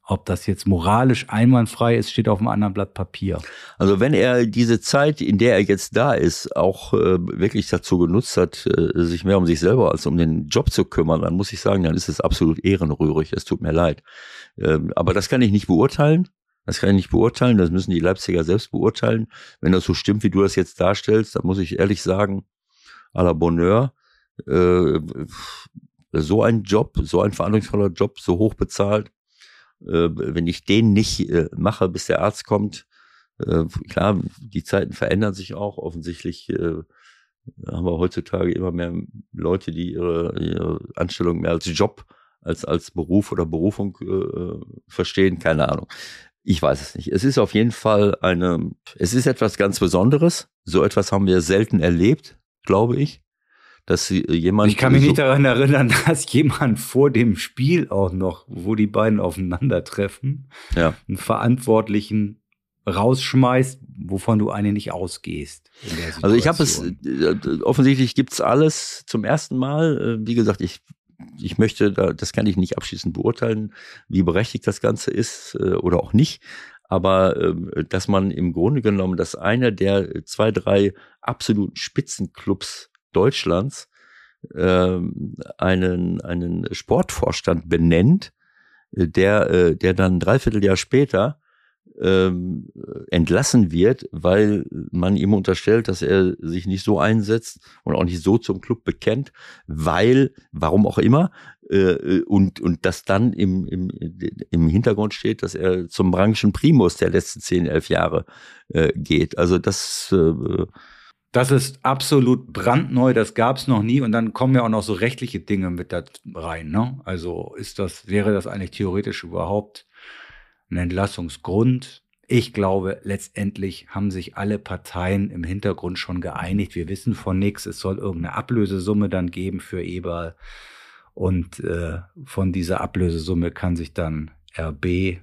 Ob das jetzt moralisch einwandfrei ist, steht auf einem anderen Blatt Papier. Also wenn er diese Zeit, in der er jetzt da ist, auch äh, wirklich dazu genutzt hat, äh, sich mehr um sich selber als um den Job zu kümmern, dann muss ich sagen, dann ist es absolut ehrenrührig. Es tut mir leid. Ähm, aber das kann ich nicht beurteilen. Das kann ich nicht beurteilen. Das müssen die Leipziger selbst beurteilen. Wenn das so stimmt, wie du das jetzt darstellst, dann muss ich ehrlich sagen, à la Bonheur, äh, so ein Job, so ein verantwortungsvoller Job, so hoch bezahlt, äh, wenn ich den nicht äh, mache, bis der Arzt kommt, äh, klar, die Zeiten verändern sich auch. Offensichtlich haben wir heutzutage immer mehr Leute, die ihre, ihre Anstellung mehr als Job als als Beruf oder Berufung äh, verstehen. Keine Ahnung. Ich weiß es nicht. Es ist auf jeden Fall eine, es ist etwas ganz Besonderes. So etwas haben wir selten erlebt, glaube ich. Dass jemand. Ich kann mich so nicht daran erinnern, [LAUGHS] dass jemand vor dem Spiel auch noch, wo die beiden aufeinandertreffen, Ja. einen Verantwortlichen rausschmeißt, wovon du eine nicht ausgehst. Also ich habe es, Situation. äh, offensichtlich gibt's alles zum ersten Mal. Äh, Wie gesagt, ich, ich möchte, da, das kann ich nicht abschließend beurteilen, wie berechtigt das Ganze ist äh, oder auch nicht. Aber ähm, dass man im Grunde genommen, dass einer der zwei, drei absoluten Spitzenclubs Deutschlands ähm, einen, einen Sportvorstand benennt, äh, der, äh, der dann ein Dreivierteljahr später ähm, entlassen wird, weil man ihm unterstellt, dass er sich nicht so einsetzt und auch nicht so zum Club bekennt, weil, warum auch immer, äh, und, und das dann im, im, im Hintergrund steht, dass er zum Branchen Primus der letzten zehn, elf Jahre äh, geht. Also das, äh, Das ist absolut brandneu, das gab es noch nie und dann kommen ja auch noch so rechtliche Dinge mit da rein. Ne? Also ist das, wäre das eigentlich theoretisch überhaupt ein Entlassungsgrund? Ich glaube, letztendlich haben sich alle Parteien im Hintergrund schon geeinigt. Wir wissen von nichts. Es soll irgendeine Ablösesumme dann geben für Eberl. Und äh, von dieser Ablösesumme kann sich dann RB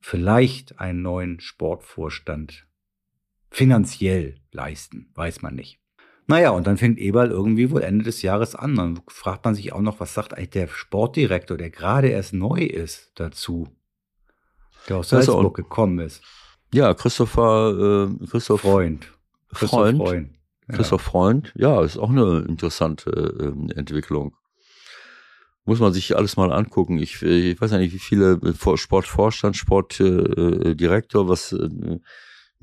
vielleicht einen neuen Sportvorstand finanziell leisten, weiß man nicht. Naja, und dann fängt Eberl irgendwie wohl Ende des Jahres an. Dann fragt man sich auch noch, was sagt eigentlich der Sportdirektor, der gerade erst neu ist, dazu, der aus ist Salzburg auch- gekommen ist. ja, Christopher, äh, Christoph Freund. Christoph Freund. Freund. Ja. Christoph Freund, ja, ist auch eine interessante ähm, Entwicklung. Muss man sich alles mal angucken. Ich, äh, ich weiß ja nicht, wie viele äh, Vor- Sportvorstand, Sportdirektor, äh, was äh,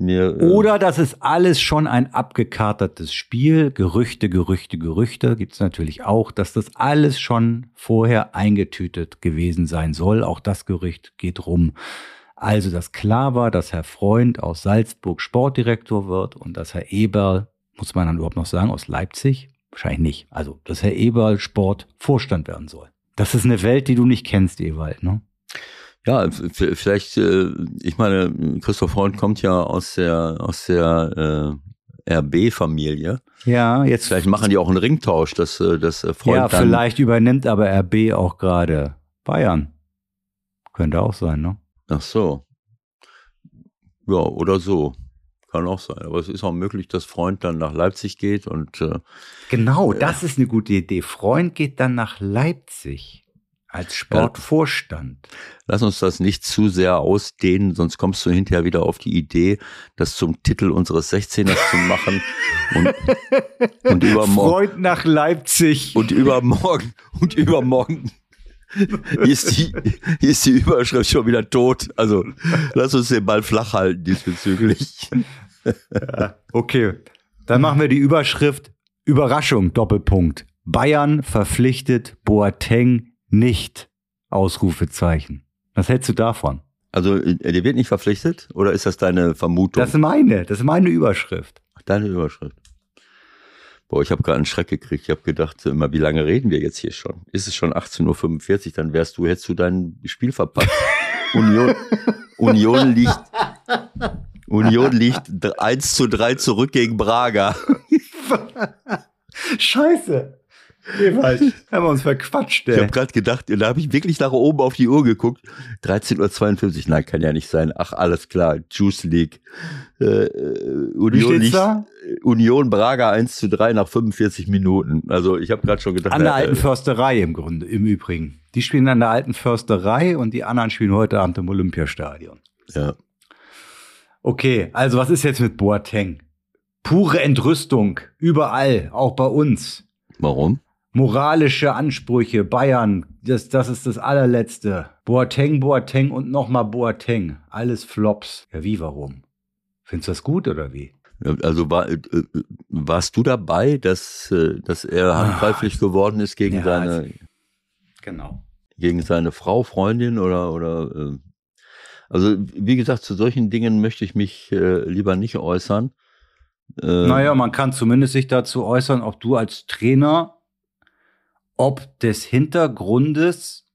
mir. Äh, Oder das ist alles schon ein abgekartetes Spiel. Gerüchte, Gerüchte, Gerüchte gibt's natürlich auch, dass das alles schon vorher eingetütet gewesen sein soll. Auch das Gerücht geht rum. Also, dass klar war, dass Herr Freund aus Salzburg Sportdirektor wird und dass Herr Eberl, muss man dann überhaupt noch sagen, aus Leipzig? Wahrscheinlich nicht. Also, dass Herr Eberl Sportvorstand werden soll. Das ist eine Welt, die du nicht kennst, Ewald, ne? Ja, vielleicht, äh, ich meine, Christoph Freund kommt ja aus der, aus der äh, RB-Familie. Ja, jetzt Vielleicht machen die auch einen Ringtausch, dass, äh, dass äh, Freund ja, dann. vielleicht übernimmt aber RB auch gerade Bayern. Könnte auch sein, ne? Ach so. Ja, oder so. Kann auch sein. Aber es ist auch möglich, dass Freund dann nach Leipzig geht und äh, Genau, das ist eine gute Idee. Freund geht dann nach Leipzig als Sportvorstand. lass uns das nicht zu sehr ausdehnen, sonst kommst du hinterher wieder auf die Idee, das zum Titel unseres 16ers zu machen und, und [LAUGHS] übermorgen Freund nach Leipzig. und übermorgen und übermorgen hier [LAUGHS] ist die hier ist die Überschrift schon wieder tot. Also lass uns den Ball flach halten diesbezüglich. Okay, dann machen wir die Überschrift Überraschung, Doppelpunkt. Bayern verpflichtet Boateng nicht. Ausrufezeichen. Was hältst du davon? Also äh, der wird nicht verpflichtet oder ist das deine Vermutung? Das ist meine, das ist meine Überschrift. Deine Überschrift. Boah, ich habe gerade einen Schreck gekriegt. Ich habe gedacht, immer, wie lange reden wir jetzt hier schon? Ist es schon 18.45 Uhr, dann wärst du, hättest du dein Spiel verpasst. [LAUGHS] Union, Union liegt, Union liegt 1 zu 3 zurück gegen Braga. [LAUGHS] Scheiße. Ewald, [LAUGHS] haben wir uns verquatscht, Ich ey. habe gerade gedacht, da habe ich wirklich nach oben auf die Uhr geguckt. 13.52 Uhr, nein, kann ja nicht sein. Ach, alles klar, Juice League. Äh, äh, Wie Union da? Union Braga 1 zu 3 nach 45 Minuten. Also ich habe gerade schon gedacht, An der na, alten äh, Försterei im Grunde, im Übrigen. Die spielen an der alten Försterei und die anderen spielen heute Abend im Olympiastadion. ja. Okay, also was ist jetzt mit Boateng? Pure Entrüstung, überall, auch bei uns. Warum? Moralische Ansprüche, Bayern, das, das ist das allerletzte. Boateng, Boateng und nochmal Boateng. Alles Flops. Ja, wie, warum? Findest du das gut oder wie? Also war, äh, äh, warst du dabei, dass, äh, dass er handgreiflich geworden ist gegen Ja, seine also- Genau. gegen seine Frau, Freundin oder oder also wie gesagt, zu solchen Dingen möchte ich mich lieber nicht äußern. Naja, man kann zumindest sich dazu äußern, ob du als Trainer, ob des Hintergrundes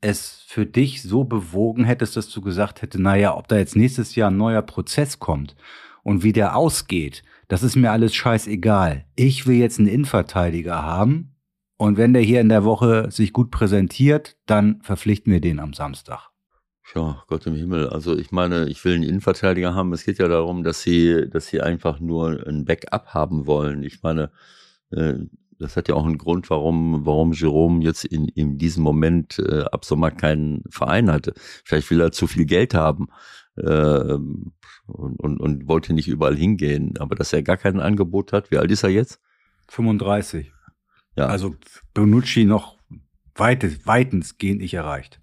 es für dich so bewogen hättest, dass du gesagt hättest, naja, ob da jetzt nächstes Jahr ein neuer Prozess kommt und wie der ausgeht, das ist mir alles scheißegal. Ich will jetzt einen Innenverteidiger haben und wenn der hier in der Woche sich gut präsentiert, dann verpflichten wir den am Samstag. Ja, Gott im Himmel. Also ich meine, ich will einen Innenverteidiger haben. Es geht ja darum, dass sie, dass sie einfach nur ein Backup haben wollen. Ich meine, äh, das hat ja auch einen Grund, warum, warum Jerome jetzt in, in diesem Moment äh, ab Sommer keinen Verein hatte. Vielleicht will er zu viel Geld haben äh, und, und, und wollte nicht überall hingehen. Aber dass er gar kein Angebot hat, wie alt ist er jetzt? 35. Ja. Also Bonucci noch weit, weitensgehend nicht erreicht.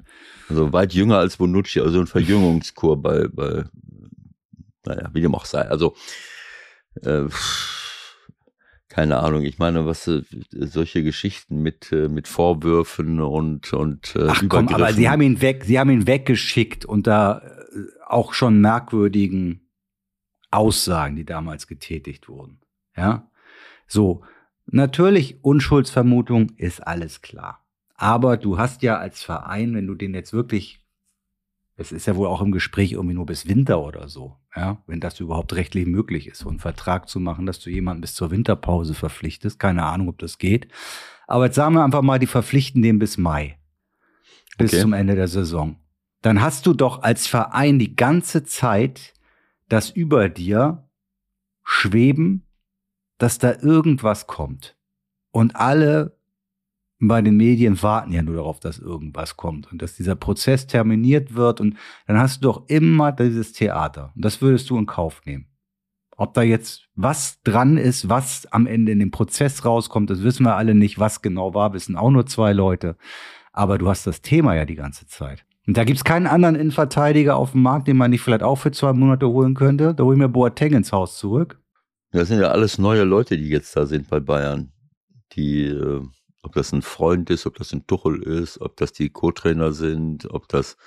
Also weit jünger als Bonucci, also ein Verjüngungskur bei, bei naja, wie dem auch sei. Also äh, keine Ahnung, ich meine, was äh, solche Geschichten mit äh, mit Vorwürfen und und äh, Ach komm, aber sie haben ihn weg, sie haben ihn weggeschickt unter äh, auch schon merkwürdigen Aussagen, die damals getätigt wurden. Ja, so natürlich Unschuldsvermutung ist alles klar. Aber du hast ja als Verein, wenn du den jetzt wirklich, es ist ja wohl auch im Gespräch irgendwie nur bis Winter oder so, ja, wenn das überhaupt rechtlich möglich ist, so einen Vertrag zu machen, dass du jemanden bis zur Winterpause verpflichtest. Keine Ahnung, ob das geht. Aber jetzt sagen wir einfach mal, die verpflichten den bis Mai. Bis okay. zum Ende der Saison. Dann hast du doch als Verein die ganze Zeit das über dir schweben, dass da irgendwas kommt. Und alle bei den Medien warten ja nur darauf, dass irgendwas kommt und dass dieser Prozess terminiert wird und dann hast du doch immer dieses Theater und das würdest du in Kauf nehmen. Ob da jetzt was dran ist, was am Ende in dem Prozess rauskommt, das wissen wir alle nicht. Was genau war, wissen auch nur zwei Leute. Aber du hast das Thema ja die ganze Zeit. Und da gibt's keinen anderen Innenverteidiger auf dem Markt, den man nicht vielleicht auch für zwei Monate holen könnte. Da holen wir Boateng ins Haus zurück. Das sind ja alles neue Leute, die jetzt da sind bei Bayern. Die äh, ob das ein Freund ist, ob das ein Tuchel ist, ob das die Co-Trainer sind, ob das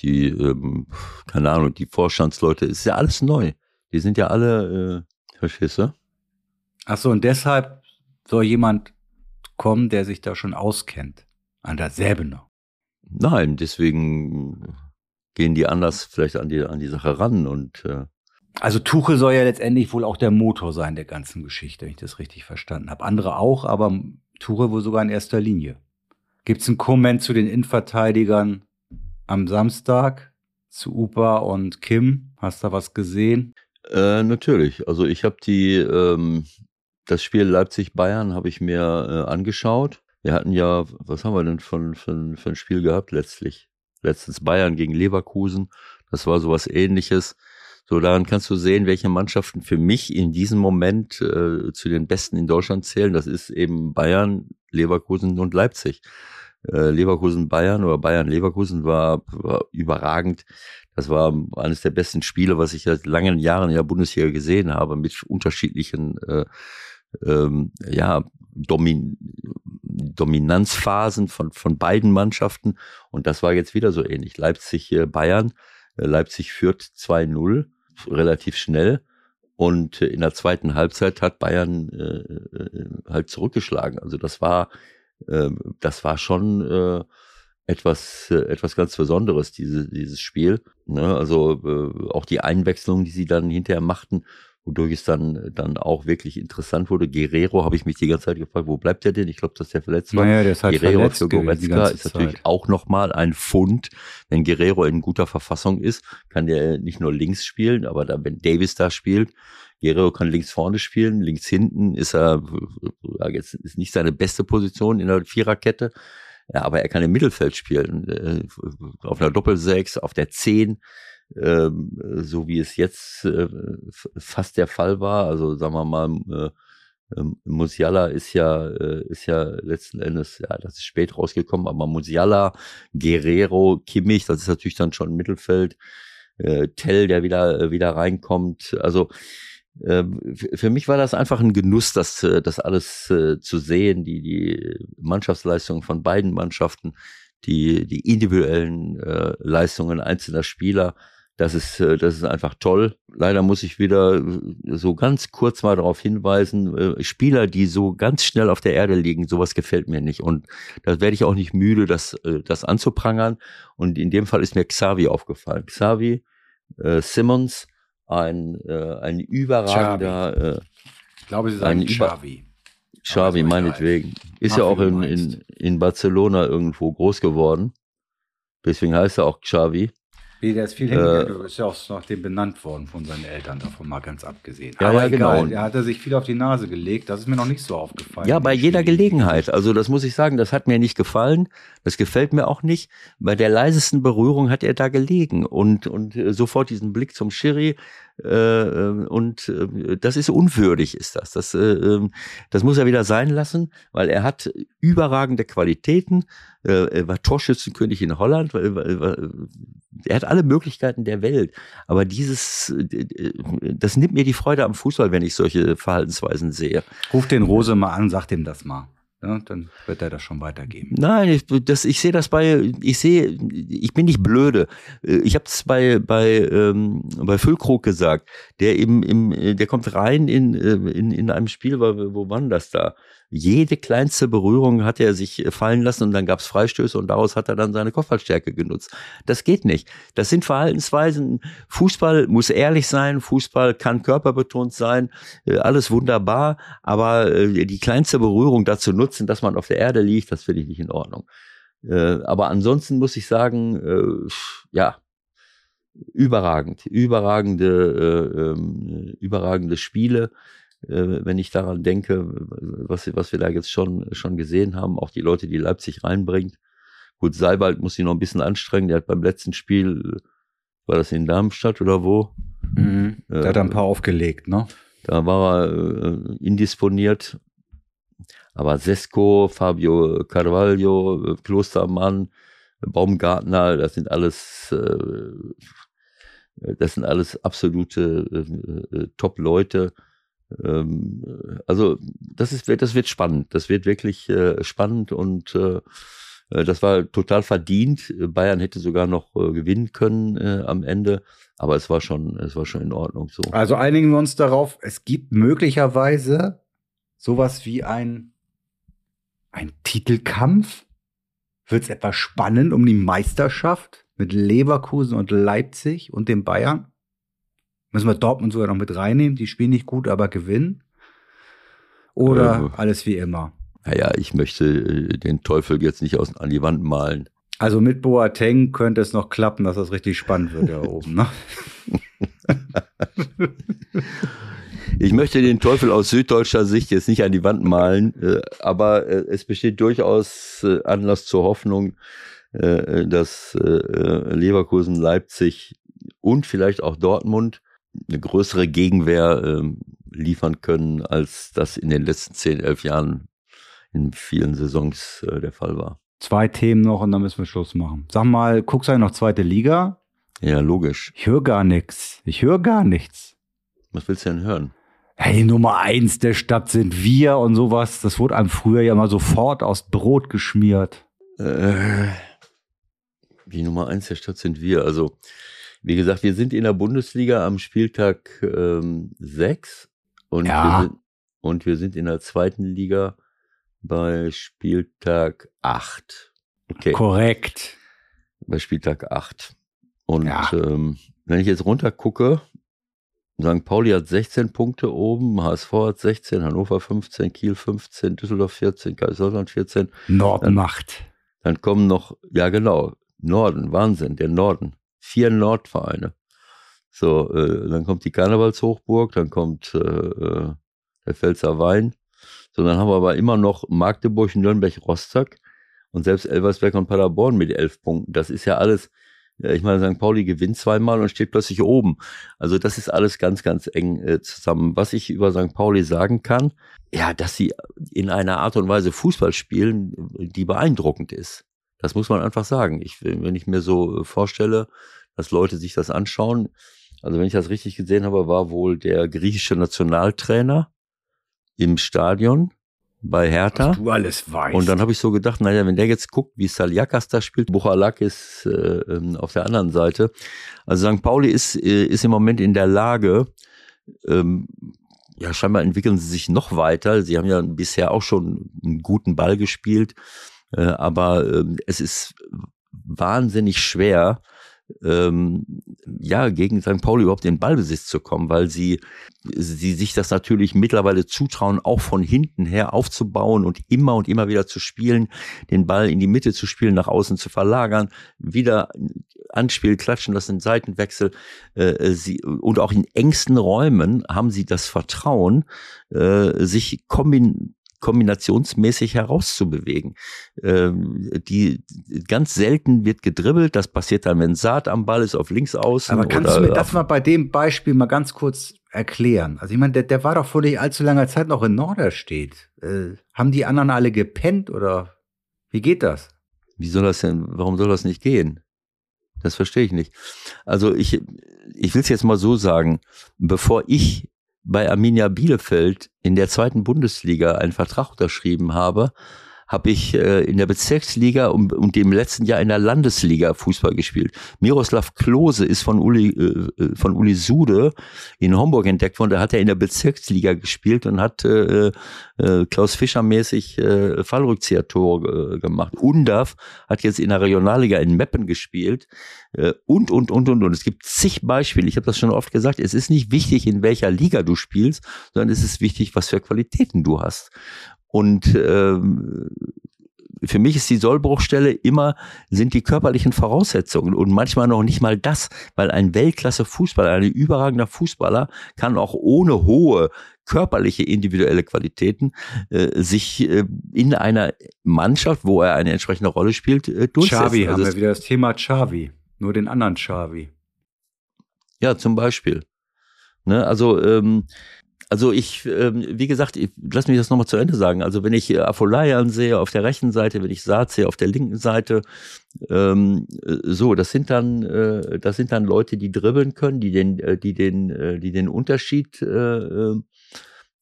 die, ähm, keine Ahnung, die Vorstandsleute, ist ja alles neu. Die sind ja alle, äh, verstehst du? Ach so, und deshalb soll jemand kommen, der sich da schon auskennt, an der Säbener. Nein, deswegen gehen die anders vielleicht an die, an die Sache ran und äh, also Tuchel soll ja letztendlich wohl auch der Motor sein der ganzen Geschichte, wenn ich das richtig verstanden habe. Andere auch, aber Ture wohl sogar in erster Linie. Gibt es einen Comment zu den Innenverteidigern am Samstag zu Upa und Kim? Hast du da was gesehen? Äh, natürlich. Also ich habe die ähm, das Spiel Leipzig-Bayern habe ich mir äh, angeschaut. Wir hatten ja, was haben wir denn von, von, für ein Spiel gehabt letztlich? Letztens Bayern gegen Leverkusen. Das war sowas ähnliches. So, daran kannst du sehen, welche Mannschaften für mich in diesem Moment äh, zu den besten in Deutschland zählen. Das ist eben Bayern, Leverkusen und Leipzig. Äh, Leverkusen Bayern oder Bayern Leverkusen war, war überragend. Das war eines der besten Spiele, was ich seit langen Jahren in der Bundesliga gesehen habe, mit unterschiedlichen äh, ähm, ja, Domin Dominanzphasen von, von beiden Mannschaften. Und das war jetzt wieder so ähnlich. Leipzig, äh, Bayern. Äh, Leipzig führt 2-0 relativ schnell. Und in der zweiten Halbzeit hat Bayern äh, äh, halt zurückgeschlagen. Also das war, äh, das war schon äh, etwas, äh, etwas ganz Besonderes, diese, dieses Spiel. Ne? Also äh, auch die Einwechslung, die sie dann hinterher machten, wodurch es dann, dann auch wirklich interessant wurde. Guerrero habe ich mich die ganze Zeit gefragt, wo bleibt der denn? Ich glaube, dass der verletzt war. Naja, der ist halt Guerrero verletzt für Goretzka ist natürlich Zeit. auch nochmal ein Fund. Wenn Guerrero in guter Verfassung ist, kann der nicht nur links spielen, aber dann, wenn Davis da spielt, Guerrero kann links vorne spielen, links hinten ist er, jetzt ist nicht seine beste Position in der Viererkette. Ja, aber er kann im Mittelfeld spielen, äh, auf einer Doppelsechs, auf der Zehn ähm, so wie es jetzt äh, fast der Fall war. Also sagen wir mal, äh, ähm, Musiala ist ja, äh, ist ja letzten Endes, ja, das ist spät rausgekommen, aber Musiala, Guerrero, Kimmich, das ist natürlich dann schon Mittelfeld, äh, Tell, der wieder, äh, wieder reinkommt. Also äh, für mich war das einfach ein Genuss, das, äh, das alles äh, zu sehen, die, die Mannschaftsleistung von beiden Mannschaften, die, die individuellen äh, Leistungen einzelner Spieler Das ist, äh, das ist einfach toll. Leider muss ich wieder äh, so ganz kurz mal darauf hinweisen, äh, Spieler, die so ganz schnell auf der Erde liegen, sowas gefällt mir nicht. Und da werde ich auch nicht müde, das, das anzuprangern. Und in dem Fall ist mir Xavi aufgefallen. Xavi, äh, Simmons, ein, äh, ein überragender. Äh, ich glaube, Sie sagen Xavi. Xavi, meinetwegen. Ist Mach, ja auch in, in, in Barcelona irgendwo groß geworden. Deswegen heißt er auch Xavi. Wie, der ist viel hingegangen. Äh, ist ja auch nach dem benannt worden von seinen Eltern, davon mal ganz abgesehen. Ja, Aber ja, egal, genau. er hat sich viel auf die Nase gelegt. Das ist mir noch nicht so aufgefallen. Ja, bei jeder Spiel. Gelegenheit. Also das muss ich sagen, das hat mir nicht gefallen. Das gefällt mir auch nicht. Bei der leisesten Berührung hat er da gelegen und, und äh, sofort diesen Blick zum Schiri. Äh, äh und äh, das ist unwürdig, ist das. Das, äh, ähm, das muss er wieder sein lassen, weil er hat überragende Qualitäten. Er war Torschützenkönig in Holland. Er hat alle Möglichkeiten der Welt. Aber dieses, das nimmt mir die Freude am Fußball, wenn ich solche Verhaltensweisen sehe. Ruf den Rose mal an, sag dem das mal. Ja, dann wird er das schon weitergeben. Nein, ich, das, ich sehe das bei, ich sehe, ich bin nicht blöde. Ich habe es bei bei ähm, bei Füllkrug gesagt, der eben im, der kommt rein in in, in einem Spiel, wo, wo war das da? Jede kleinste Berührung hat er sich äh, fallen lassen und dann gab es Freistöße und daraus hat er dann seine Kopfballstärke genutzt. Das geht nicht. Das sind Verhaltensweisen. Fußball muss ehrlich sein, Fußball kann körperbetont sein, äh, alles wunderbar, aber äh, die kleinste Berührung dazu nutzen, dass man auf der Erde liegt, das finde ich nicht in Ordnung. Aber ansonsten muss ich sagen, ja, überragend, überragende, ähm, überragende Spiele. Äh, wenn ich daran denke, was, was wir da jetzt schon, schon gesehen haben, auch die Leute, die Leipzig reinbringt. Gut, Seibald muss sich noch ein bisschen anstrengen. Der hat beim letzten Spiel, war das in Darmstadt oder wo? Mhm. Der äh, hat ein paar aufgelegt, ne? Da war er äh, indisponiert. Aber Sesko, Fabio Carvalho, äh, Klostermann, Baumgartner, das sind alles, äh, das sind alles absolute äh, Top-Leute. Ähm, also das ist, das wird spannend. Das wird wirklich äh, spannend und äh, äh, das war total verdient. Bayern hätte sogar noch äh, gewinnen können äh, am Ende, aber es war schon, es war schon in Ordnung so. Also einigen wir uns darauf, es gibt möglicherweise sowas wie ein, ein Titelkampf. Wird es etwa spannend um die Meisterschaft mit Leverkusen und Leipzig und dem Bayern? Müssen wir Dortmund sogar noch mit reinnehmen? Die spielen nicht gut, aber gewinnen? Oder äh, alles wie immer? Naja, ich möchte äh, den Teufel jetzt nicht aus, an die Wand malen. Also mit Boateng könnte es noch klappen, dass das richtig spannend wird da oben. Ne? Ich möchte den Teufel aus süddeutscher Sicht jetzt nicht an die Wand malen, äh, aber äh, es besteht durchaus Anlass zur Hoffnung, dass Leverkusen, Leipzig und vielleicht auch Dortmund eine größere Gegenwehr ähm, liefern können, als das in den letzten zehn, elf Jahren in vielen Saisons äh, der Fall war. Zwei Themen noch und dann müssen wir Schluss machen. Sag mal, guckst du noch zweite Liga? Ja, logisch. Ich höre gar nichts. Ich höre gar nichts. Was willst du denn hören? Hey, Nummer eins der Stadt sind wir und sowas. Das wurde einem früher ja mal sofort aus Brot geschmiert. Äh, die Nummer eins der Stadt sind wir. Also wie gesagt, wir sind in der Bundesliga am Spieltag ähm, 6 und, ja. wir sind, und wir sind in der zweiten Liga bei Spieltag 8. Okay. Korrekt. Bei Spieltag 8. Und ja. ähm, wenn ich jetzt runter gucke, St. Pauli hat 16 Punkte oben, HSV hat 16, Hannover 15, Kiel 15, Düsseldorf 14, Kaiserslautern 14. Norden dann, macht. Dann kommen noch, ja genau, Norden, Wahnsinn, der Norden vier Nordvereine. So, äh, dann kommt die Karnevalshochburg, dann kommt äh, äh, der Pfälzer Wein. So, dann haben wir aber immer noch Magdeburg, Nürnberg, Rostock und selbst Elversberg und Paderborn mit elf Punkten. Das ist ja alles, ja, ich meine, St. Pauli gewinnt zweimal und steht plötzlich oben. Also das ist alles ganz, ganz eng äh, zusammen. Was ich über St. Pauli sagen kann, ja, dass sie in einer Art und Weise Fußball spielen, die beeindruckend ist. Das muss man einfach sagen. Ich, wenn ich mir so äh, vorstelle, dass Leute sich das anschauen, also wenn ich das richtig gesehen habe, war wohl der griechische Nationaltrainer im Stadion bei Hertha. Was du alles weißt. Und dann habe ich so gedacht, naja, wenn der jetzt guckt, wie Saliakas da spielt, Buchalak ist äh, ähm, auf der anderen Seite. Also St. Pauli ist, äh, ist im Moment in der Lage, ähm, ja, scheinbar entwickeln sie sich noch weiter. Sie haben ja bisher auch schon einen guten Ball gespielt, äh, aber äh, es ist wahnsinnig schwer, ähm, ja, gegen St. Pauli überhaupt in Ballbesitz zu kommen, weil sie, sie sich das natürlich mittlerweile zutrauen, auch von hinten her aufzubauen und immer und immer wieder zu spielen, den Ball in die Mitte zu spielen, nach außen zu verlagern, wieder anspielen, klatschen, das sind Seitenwechsel. Äh, sie, und auch in engsten Räumen haben sie das Vertrauen, äh, sich kombin kombinationsmäßig herauszubewegen. Ähm, die ganz selten wird gedribbelt, das passiert dann, wenn Saat am Ball ist, auf links außen. Aber kannst du mir das mal bei dem Beispiel mal ganz kurz erklären? Also ich meine, der, der war doch vor nicht allzu langer Zeit noch in Norderstedt. Äh, haben die anderen alle gepennt oder wie geht das? Wie soll das denn, warum soll das nicht gehen? Das verstehe ich nicht. Also ich, ich will es jetzt mal so sagen, bevor ich bei Arminia Bielefeld in der zweiten Bundesliga einen Vertrag unterschrieben habe, habe ich äh, in der Bezirksliga und, und dem letzten Jahr in der Landesliga Fußball gespielt. Miroslav Klose ist von Uli, äh, äh, von Uli Sude in Homburg entdeckt worden. Da hat er in der Bezirksliga gespielt und hat äh, äh, Klaus Fischer mäßig äh, Fallrückzieher-Tore äh, gemacht. Undaf hat jetzt in der Regionalliga in Meppen gespielt äh, und, und, und, und, und. Es gibt zig Beispiele. Ich habe das schon oft gesagt. Es ist nicht wichtig, in welcher Liga du spielst, sondern es ist wichtig, was für Qualitäten du hast. Und ähm, für mich ist die Sollbruchstelle immer, sind die körperlichen Voraussetzungen und manchmal noch nicht mal das, weil ein Weltklasse-Fußballer, ein überragender Fußballer kann auch ohne hohe körperliche individuelle Qualitäten äh, sich äh, in einer Mannschaft, wo er eine entsprechende Rolle spielt, äh, durchsetzen. Xavi, also haben wir wieder das Thema Xavi, nur den anderen Xavi. Ja, zum Beispiel. Ne, also ähm, also ich, ähm, wie gesagt, ich, lass mich das nochmal zu Ende sagen. Also wenn ich äh, Afolayan sehe auf der rechten Seite, wenn ich Saat sehe auf der linken Seite, ähm, äh, so, das sind dann, äh, das sind dann Leute, die dribbeln können, die den, äh, die den, die den Unterschied äh,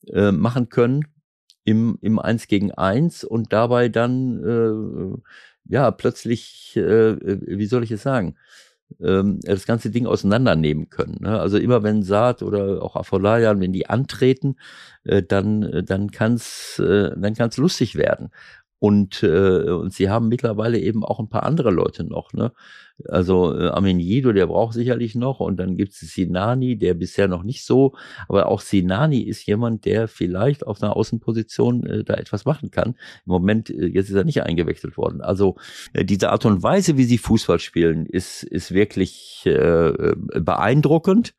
äh, machen können im, im Eins gegen Eins und dabei dann, ja, plötzlich, wie soll ich es sagen? Ähm, das ganze Ding auseinandernehmen können. Ne? Also immer wenn Saat oder auch Afolayan, wenn die antreten, äh, dann, äh, dann kann es äh, dann kann's lustig werden. Und, äh, und sie haben mittlerweile eben auch ein paar andere Leute noch. Ne? Also äh, Amenido, der braucht sicherlich noch. Und dann gibt es Sinani, der bisher noch nicht so. Aber auch Sinani ist jemand, der vielleicht auf einer Außenposition äh, da etwas machen kann. Im Moment, äh, jetzt ist er nicht eingewechselt worden. Also äh, diese Art und Weise, wie sie Fußball spielen, ist, ist wirklich äh, beeindruckend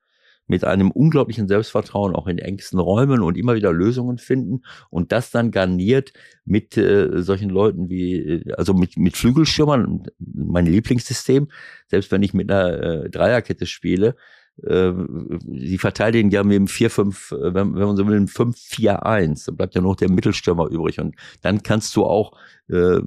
mit einem unglaublichen Selbstvertrauen auch in engsten Räumen und immer wieder Lösungen finden und das dann garniert mit äh, solchen Leuten wie, äh, also mit, mit Flügelschirmern, mein Lieblingssystem, selbst wenn ich mit einer äh, Dreierkette spiele, äh, sie verteidigen ja mit dem 4-5, äh, wenn, wenn man so will, ein 5-4-1. Da bleibt ja noch der Mittelstürmer übrig. Und dann kannst du auch äh,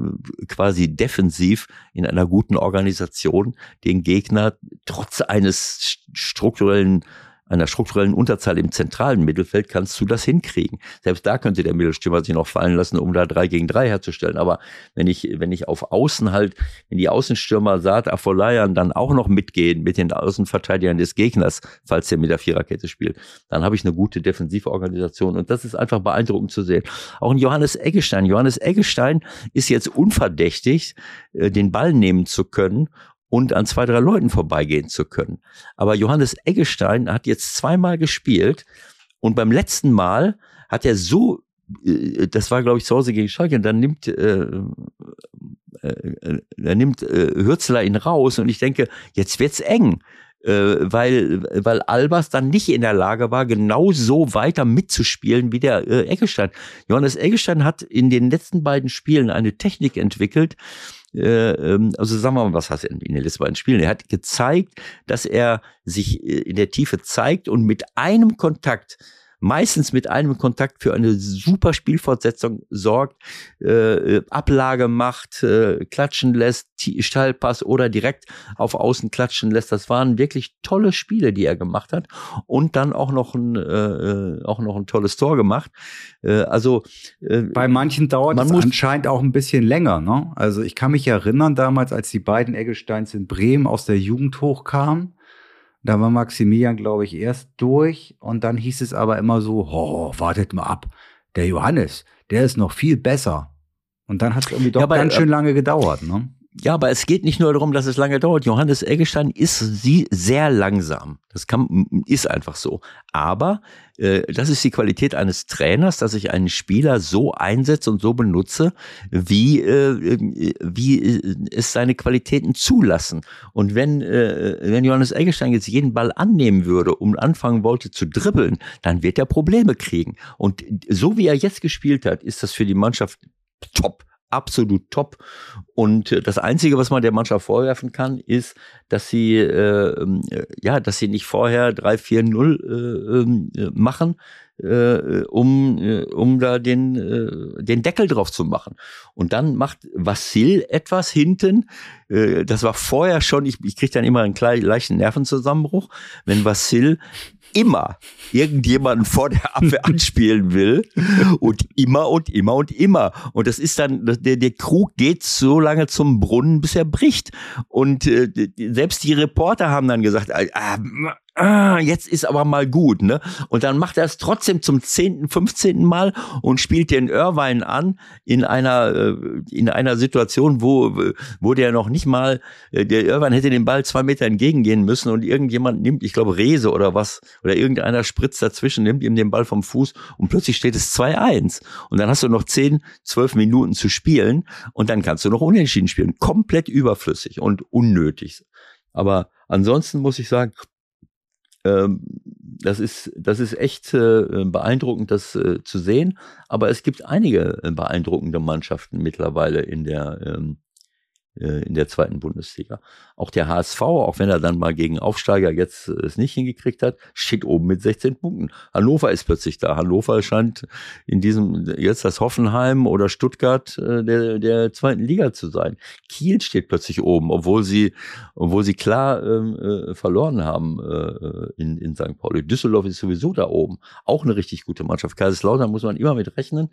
quasi defensiv in einer guten Organisation den Gegner trotz eines strukturellen einer strukturellen Unterzahl im zentralen Mittelfeld kannst du das hinkriegen. Selbst da könnte der Mittelstürmer sich noch fallen lassen, um da drei gegen drei herzustellen. Aber wenn ich, wenn ich auf Außen halt, wenn die Außenstürmer Saad Afolayan dann auch noch mitgehen mit den Außenverteidigern des Gegners, falls der mit der Viererkette spielt, dann habe ich eine gute Defensivorganisation. Und das ist einfach beeindruckend zu sehen. Auch ein Johannes Eggestein. Johannes Eggestein ist jetzt unverdächtig, äh, den Ball nehmen zu können und an zwei, drei Leuten vorbeigehen zu können. Aber Johannes Eggestein hat jetzt zweimal gespielt und beim letzten Mal hat er so, äh, das war glaube ich zu Hause gegen Schalke, und dann nimmt, äh, äh, äh, nimmt äh, Hürzler ihn raus und ich denke, jetzt wird's eng äh, weil, weil Albers dann nicht in der Lage war, genau so weiter mitzuspielen wie der äh, Eggestein. Johannes Eggestein hat in den letzten beiden Spielen eine Technik entwickelt, also sagen wir mal, was heißt er in den letzten beiden Spielen? Er hat gezeigt, dass er sich äh, in der Tiefe zeigt und mit einem Kontakt meistens mit einem Kontakt für eine super Spielfortsetzung sorgt, äh, Ablage macht, äh, klatschen lässt, Stallpass oder direkt auf Außen klatschen lässt. Das waren wirklich tolle Spiele, die er gemacht hat und dann auch noch ein, äh, auch noch ein tolles Tor gemacht. Äh, also äh, bei manchen dauert es anscheinend auch ein bisschen länger. Ne? Also ich kann mich erinnern damals, als die beiden Eggesteins in Bremen aus der Jugend hochkamen. Da war Maximilian, glaube ich, erst durch und dann hieß es aber immer so, oh, wartet mal ab, der Johannes, der ist noch viel besser. Und dann hat es irgendwie doch ja, ganz schön lange gedauert, ne? Ja, aber es geht nicht nur darum, dass es lange dauert. Johannes Eggestein ist sie sehr langsam. Das kann, ist einfach so. Aber äh, das ist die Qualität eines Trainers, dass ich einen Spieler so einsetze und so benutze, wie, äh, wie äh, es seine Qualitäten zulassen. Und wenn, äh, wenn Johannes Eggestein jetzt jeden Ball annehmen würde und anfangen wollte zu dribbeln, dann wird er Probleme kriegen. Und so wie er jetzt gespielt hat, ist das für die Mannschaft top absolut top. Und äh, das Einzige, was man der Mannschaft vorwerfen kann, ist, dass sie äh, äh ja, dass sie nicht vorher 3-4-0 äh, ähm, äh, machen, äh, um, äh, um da den, äh, den Deckel drauf zu machen. Und dann macht Vassil etwas hinten. Äh, das war vorher schon, ich, ich kriege dann immer einen kleinen, leichten Nervenzusammenbruch, wenn Vassil immer irgendjemanden vor der Abwehr [LAUGHS] anspielen will und immer und immer und immer. Und das ist dann, der, der Krug geht so lange zum Brunnen, bis er bricht. Und äh, selbst die Reporter haben dann gesagt, ah, ah, jetzt ist aber mal gut, ne? Und dann macht er es trotzdem zum zehnten, fünfzehnten Mal und spielt den Irvine an in einer, äh, in einer Situation, wo, wo der noch nicht mal, äh, der Irvine hätte den Ball zwei Meter entgegengehen müssen und irgendjemand nimmt, ich glaube, Rese oder was, oder irgendeiner spritzt dazwischen, nimmt ihm den Ball vom Fuß und plötzlich steht es 2-1. Und dann hast du noch zehn, zwölf Minuten zu spielen und dann kannst du noch unentschieden spielen. Komplett überflüssig und unnötig. Aber ansonsten muss ich sagen, ähm, das ist, das ist echt äh, beeindruckend, das äh, zu sehen. Aber es gibt einige äh, beeindruckende Mannschaften mittlerweile in der, ähm, äh, in der zweiten Bundesliga. Auch der HSV, auch wenn er dann mal gegen Aufsteiger jetzt äh, es nicht hingekriegt hat, steht oben mit 16 Punkten. Hannover ist plötzlich da. Hannover scheint in diesem jetzt das Hoffenheim oder Stuttgart äh, der, der zweiten Liga zu sein. Kiel steht plötzlich oben, obwohl sie, obwohl sie klar ähm, äh, verloren haben äh, in, in St. Pauli. Düsseldorf ist sowieso da oben. Auch eine richtig gute Mannschaft. Kaiserslautern muss man immer mit rechnen.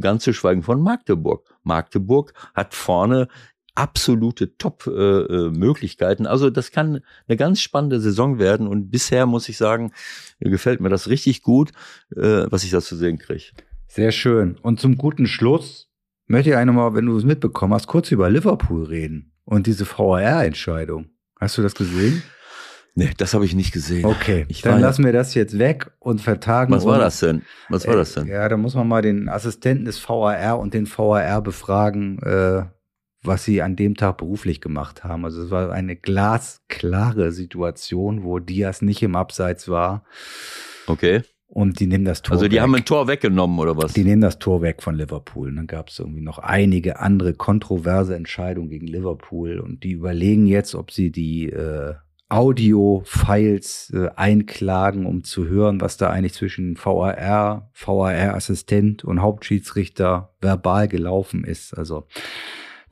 Ganz zu schweigen von Magdeburg. Magdeburg hat vorne absolute Top-Möglichkeiten. Äh, also das kann eine ganz spannende Saison werden und bisher muss ich sagen, gefällt mir das richtig gut, äh, was ich da zu sehen kriege. Sehr schön. Und zum guten Schluss möchte ich eigentlich mal, wenn du es mitbekommen hast, kurz über Liverpool reden und diese VAR-Entscheidung. Hast du das gesehen? Nee, das habe ich nicht gesehen. Okay, ich dann lassen wir das jetzt weg und vertagen. Was war das denn? Was war äh, das denn? Ja, da muss man mal den Assistenten des VAR und den VAR befragen, äh, was sie an dem Tag beruflich gemacht haben. Also es war eine glasklare Situation, wo Diaz nicht im Abseits war. Okay. Und die nehmen das Tor Also die weg. haben ein Tor weggenommen oder was? Die nehmen das Tor weg von Liverpool. Und dann gab es irgendwie noch einige andere kontroverse Entscheidungen gegen Liverpool. Und die überlegen jetzt, ob sie die äh, Audio-Files äh, einklagen, um zu hören, was da eigentlich zwischen VAR, VAR-Assistent und Hauptschiedsrichter verbal gelaufen ist. Also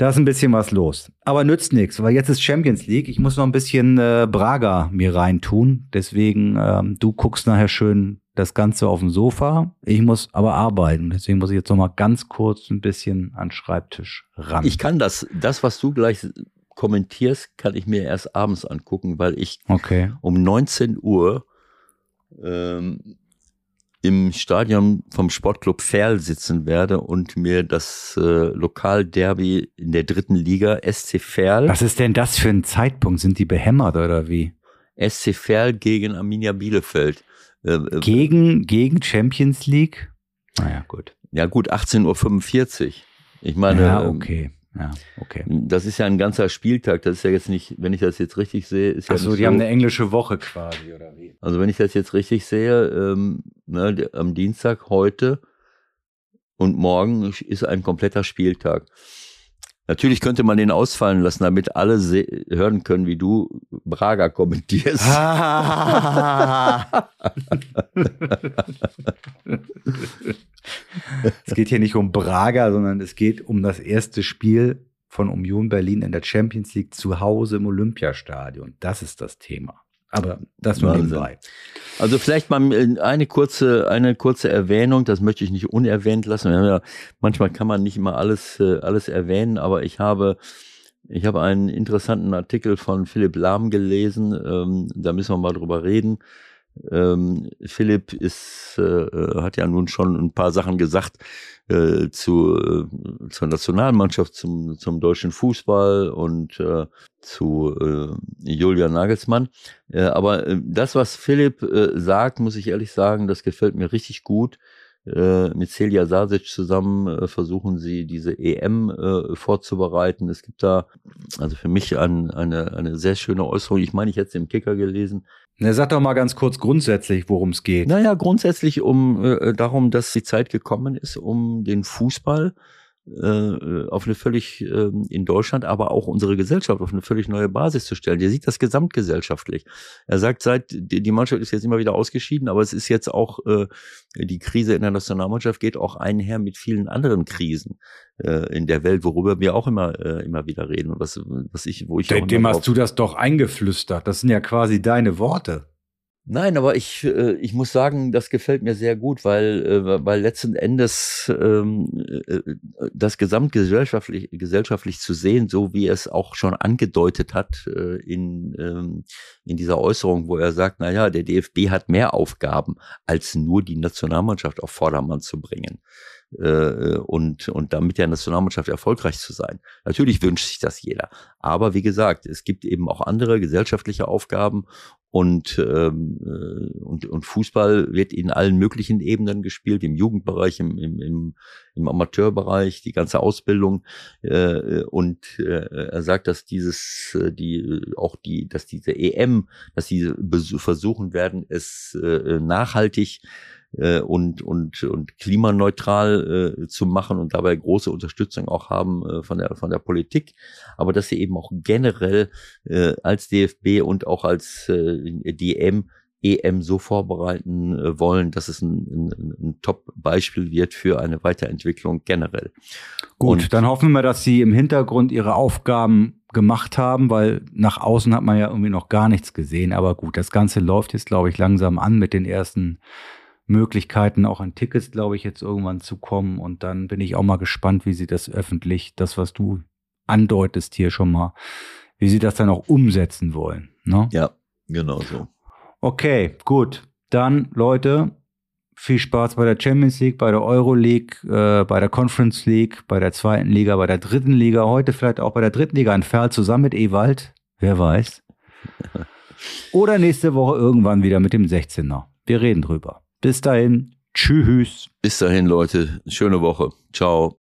da ist ein bisschen was los. Aber nützt nichts, weil jetzt ist Champions League. Ich muss noch ein bisschen äh, Braga mir reintun. Deswegen, ähm, du guckst nachher schön das Ganze auf dem Sofa. Ich muss aber arbeiten. Deswegen muss ich jetzt noch mal ganz kurz ein bisschen an Schreibtisch ran. Ich kann das, das, was du gleich kommentierst, kann ich mir erst abends angucken, weil ich okay. um 19 Uhr ähm, im Stadion vom Sportclub Ferl sitzen werde und mir das äh, Lokalderby in der dritten Liga SC Ferl. Was ist denn das für ein Zeitpunkt? Sind die behämmert oder wie? SC Ferl gegen Arminia Bielefeld. Äh, äh, gegen, gegen Champions League? Naja, gut. Ja, gut, 18.45 Uhr. Ich meine. Ja, ähm, okay. Ja, okay. Das ist ja ein ganzer Spieltag. Das ist ja jetzt nicht, wenn ich das jetzt richtig sehe, ist ja. Ach so, die so, haben eine englische Woche quasi, oder wie? Also wenn ich das jetzt richtig sehe, ähm, ne, am Dienstag heute und morgen ist ein kompletter Spieltag. Natürlich könnte man den ausfallen lassen, damit alle hören können, wie du Braga kommentierst. [LAUGHS] es geht hier nicht um Braga, sondern es geht um das erste Spiel von Union Berlin in der Champions League zu Hause im Olympiastadion. Das ist das Thema. Aber das nur nebenbei. Also vielleicht mal eine kurze, eine kurze Erwähnung, das möchte ich nicht unerwähnt lassen. Ja, manchmal kann man nicht immer alles, äh, alles erwähnen, aber ich habe, ich habe einen interessanten Artikel von Philipp Lahm gelesen, ähm, da müssen wir mal drüber reden. Ähm, Philipp ist, äh, hat ja nun schon ein paar Sachen gesagt äh, zu, äh, zur Nationalmannschaft, zum, zum deutschen Fußball und äh, zu äh, Julian Nagelsmann. Äh, aber äh, das, was Philipp äh, sagt, muss ich ehrlich sagen, das gefällt mir richtig gut. Äh, mit Celia Sasic zusammen äh, versuchen sie diese EM äh, vorzubereiten. Es gibt da also für mich ein, eine, eine sehr schöne Äußerung. Ich meine, ich hätte es im Kicker gelesen. Na, sag doch mal ganz kurz grundsätzlich, worum es geht. Naja, grundsätzlich um äh, darum, dass die Zeit gekommen ist, um den Fußball äh, auf eine völlig äh, in Deutschland, aber auch unsere Gesellschaft auf eine völlig neue Basis zu stellen. Der sieht das gesamtgesellschaftlich. Er sagt, seit die Mannschaft ist jetzt immer wieder ausgeschieden, aber es ist jetzt auch äh, die Krise in der Nationalmannschaft geht auch einher mit vielen anderen Krisen äh, in der Welt, worüber wir auch immer äh, immer wieder reden und was was ich wo ich dem, dem hast du das doch eingeflüstert. Das sind ja quasi deine Worte. Nein, aber ich, äh, ich muss sagen, das gefällt mir sehr gut, weil, äh, weil letzten Endes ähm, äh, das gesamtgesellschaftlich gesellschaftlich zu sehen, so wie es auch schon angedeutet hat äh, in, ähm, in dieser Äußerung, wo er sagt, na ja, der DFB hat mehr Aufgaben, als nur die Nationalmannschaft auf Vordermann zu bringen äh, und, und damit der Nationalmannschaft erfolgreich zu sein. Natürlich wünscht sich das jeder. Aber wie gesagt, es gibt eben auch andere gesellschaftliche Aufgaben und, ähm, äh, und, und Fußball wird in allen möglichen Ebenen gespielt, im Jugendbereich, im, im, im, im Amateurbereich, die ganze Ausbildung. Äh, und äh, er sagt, dass dieses, äh, die, auch die, dass diese EM, dass sie versuchen werden, es äh, nachhaltig äh, und, und, und klimaneutral äh, zu machen und dabei große Unterstützung auch haben äh, von, der, von der Politik, aber dass sie eben auch generell äh, als DFB und auch als äh, DM EM so vorbereiten äh, wollen, dass es ein, ein, ein Top-Beispiel wird für eine Weiterentwicklung generell. Gut, und dann hoffen wir, dass Sie im Hintergrund Ihre Aufgaben gemacht haben, weil nach außen hat man ja irgendwie noch gar nichts gesehen. Aber gut, das Ganze läuft jetzt, glaube ich, langsam an mit den ersten Möglichkeiten, auch an Tickets, glaube ich, jetzt irgendwann zu kommen. Und dann bin ich auch mal gespannt, wie sie das öffentlich, das, was du andeutest hier schon mal, wie sie das dann auch umsetzen wollen. Ne? Ja, genau so. Okay, gut. Dann, Leute, viel Spaß bei der Champions League, bei der Euro League, äh, bei der Conference League, bei der zweiten Liga, bei der dritten Liga, heute vielleicht auch bei der dritten Liga in Ferl zusammen mit Ewald. Wer weiß. [LAUGHS] Oder nächste Woche irgendwann wieder mit dem 16er. Wir reden drüber. Bis dahin, tschüss. Bis dahin, Leute. Schöne Woche. Ciao.